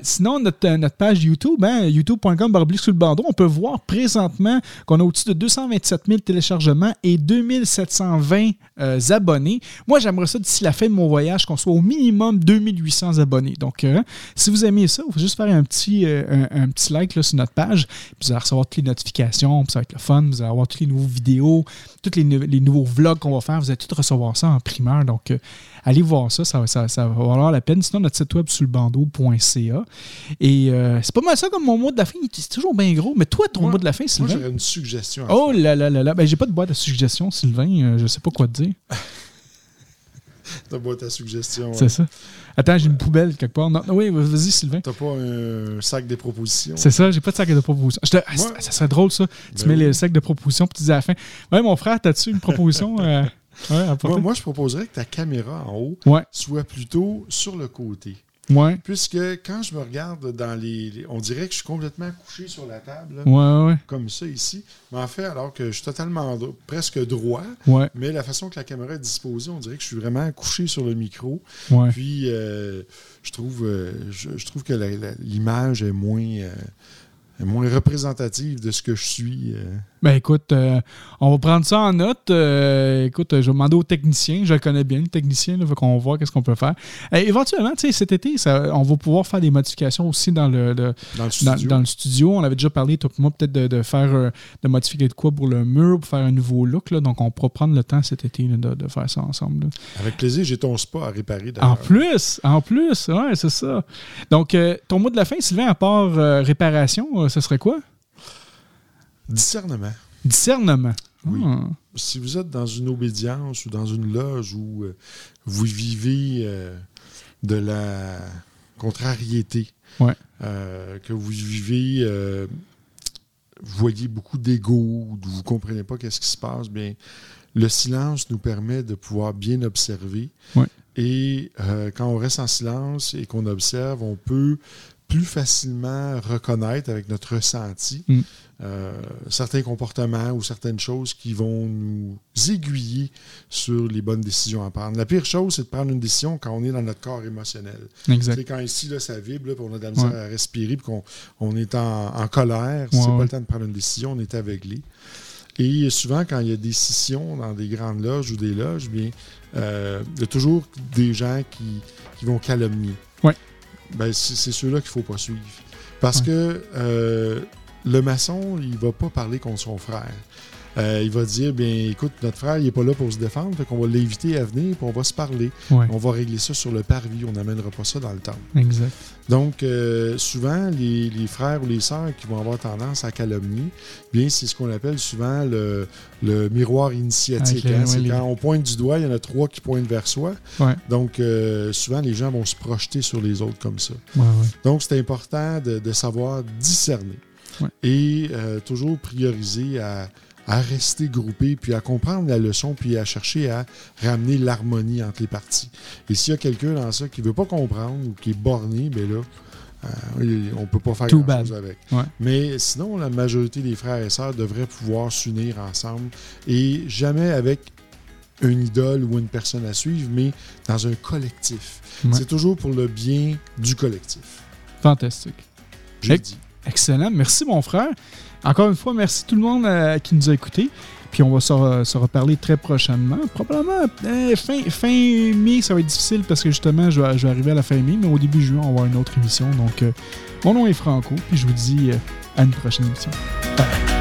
Sinon, notre, notre page YouTube, hein, youtube.com barblique sous le bandeau, on peut voir présentement qu'on a au-dessus de 227 000 téléchargements et 2720 euh, abonnés. Moi, j'aimerais ça d'ici la fin de mon voyage qu'on soit au minimum 2800 abonnés. Donc, euh, si vous aimez ça, il faut juste faire un petit, euh, un, un petit like là, sur notre page. Puis vous allez recevoir toutes les notifications, puis ça va être le fun. Vous allez avoir toutes les nouveaux vidéos, tous les, les nouveaux vlogs qu'on va faire. Vous allez tout recevoir ça en primeur. Donc, euh, allez voir ça, ça, va- ça, ça va valoir la peine. Sinon, notre site web sur le bandeau.ca. Et c'est pas mal ça comme mon mot de la fin. C'est toujours bien gros. Mais toi, ton Moi- mot de la fin, Moi, Sylvain? j'aurais une suggestion. à Oh là là là là. Ben, j'ai pas de boîte de suggestions, Sylvain. Je sais pas quoi te dire. T'as pas ta suggestion. C'est ça. Attends, j'ai une poubelle quelque part. Non, non, oui, vas-y, Sylvain. T'as pas un sac des propositions? C'est ça, j'ai pas de sac de proposition. Je te- ah, ça- serait drôle, ça. Tu Ben mets oui. le sac de proposition puis tu dis à la fin Ouais, mon frère, t'as-tu une proposition euh, ouais? Moi, moi, je proposerais que ta caméra en haut soit plutôt sur le côté. Ouais, Puisque quand je me regarde dans les. les- on dirait que je suis complètement couché sur la table, là, ouais, ouais, comme ça ici. Mais en fait, alors que je suis totalement presque droit, mais la façon que la caméra est disposée, on dirait que je suis vraiment couché sur le micro. Puis, euh, je, trouve, euh, je, je trouve que l'image est moins. euh, moins représentative de ce que je suis. euh. Ben écoute, euh, on va prendre ça en note. Euh, écoute, je vais demander au technicien. Je le connais bien, le technicien. Là, faut qu'on voit qu'est-ce qu'on peut faire. Euh, éventuellement, tu sais, cet été, ça, on va pouvoir faire des modifications aussi dans le, le- dans le dans, studio. dans le studio. On avait déjà parlé, toi moi, peut-être de, de faire de modifier de quoi pour le mur, pour faire un nouveau look. Là. Donc, on pourra prendre le temps cet été là, de, de faire ça ensemble. là. Avec plaisir, j'ai ton spa à réparer. En plus, en plus, ouais, c'est ça. Donc, ton mot de la fin, Sylvain, à part réparation, ce serait quoi? Discernement. Discernement. Oui. Ah. si vous êtes dans une obédience ou dans une loge où euh, vous vivez euh, de la contrariété, Ouais. euh, que vous vivez, vous voyez beaucoup d'ego, ou vous ne comprenez pas qu'est-ce qui se passe, bien, le silence nous permet de pouvoir bien observer. Ouais. Et quand on reste en silence et qu'on observe, on peut plus facilement reconnaître avec notre ressenti Mm. euh, certains comportements ou certaines choses qui vont nous aiguiller sur les bonnes décisions à prendre. La pire chose, c'est de prendre une décision quand on est dans notre corps émotionnel. Exact. C'est quand ici, là, ça vibre, là, puis on a de la misère Ouais. à respirer, puis qu'on on est en, en colère, Ouais, c'est ouais. pas le temps de prendre une décision, on est aveuglé. Et souvent, quand il y a des scissions dans des grandes loges ou des loges, bien, euh, il y a toujours des gens qui, qui vont calomnier. Ouais. Ben, c'est ceux-là qu'il ne faut pas suivre. Parce Ouais. que euh, le maçon, il ne va pas parler contre son frère. Euh, il va dire bien écoute, notre frère, il n'est pas là pour se défendre, fait qu'on va l'inviter à venir, puis on va se parler. Ouais. On va régler ça sur le parvis, on n'amènera pas ça dans le temple. Exact. Donc, euh, souvent, les, les frères ou les sœurs qui vont avoir tendance à calomnier, bien, c'est ce qu'on appelle souvent le, le miroir initiatique. Les- hein. ouais, C'est les- quand on pointe du doigt, il y en a trois qui pointent vers soi. Ouais. Donc, euh, souvent, les gens vont se projeter sur les autres comme ça. Ouais. Donc, c'est important de, de savoir discerner et euh, toujours prioriser à, à rester groupé, puis à comprendre la leçon, puis à chercher à ramener l'harmonie entre les parties. Et s'il y a quelqu'un dans ça qui ne veut pas comprendre ou qui est borné, bien là, euh, on ne peut pas faire Too bad. avec. Ouais. Mais sinon, la majorité des frères et sœurs devraient pouvoir s'unir ensemble et jamais avec une idole ou une personne à suivre, mais dans un collectif. Ouais. C'est toujours pour le bien du collectif. Fantastique. J'ai dit. Excellent. Merci, mon frère. Encore une fois, merci tout le monde euh, qui nous a écoutés. Puis on va se, re- se reparler très prochainement. Probablement euh, fin, fin mai, ça va être difficile parce que justement, je vais, arriver à la fin mai, mais au début juin, on va avoir une autre émission. Donc, euh, mon nom est Franco, puis je vous dis à une prochaine émission. Bye.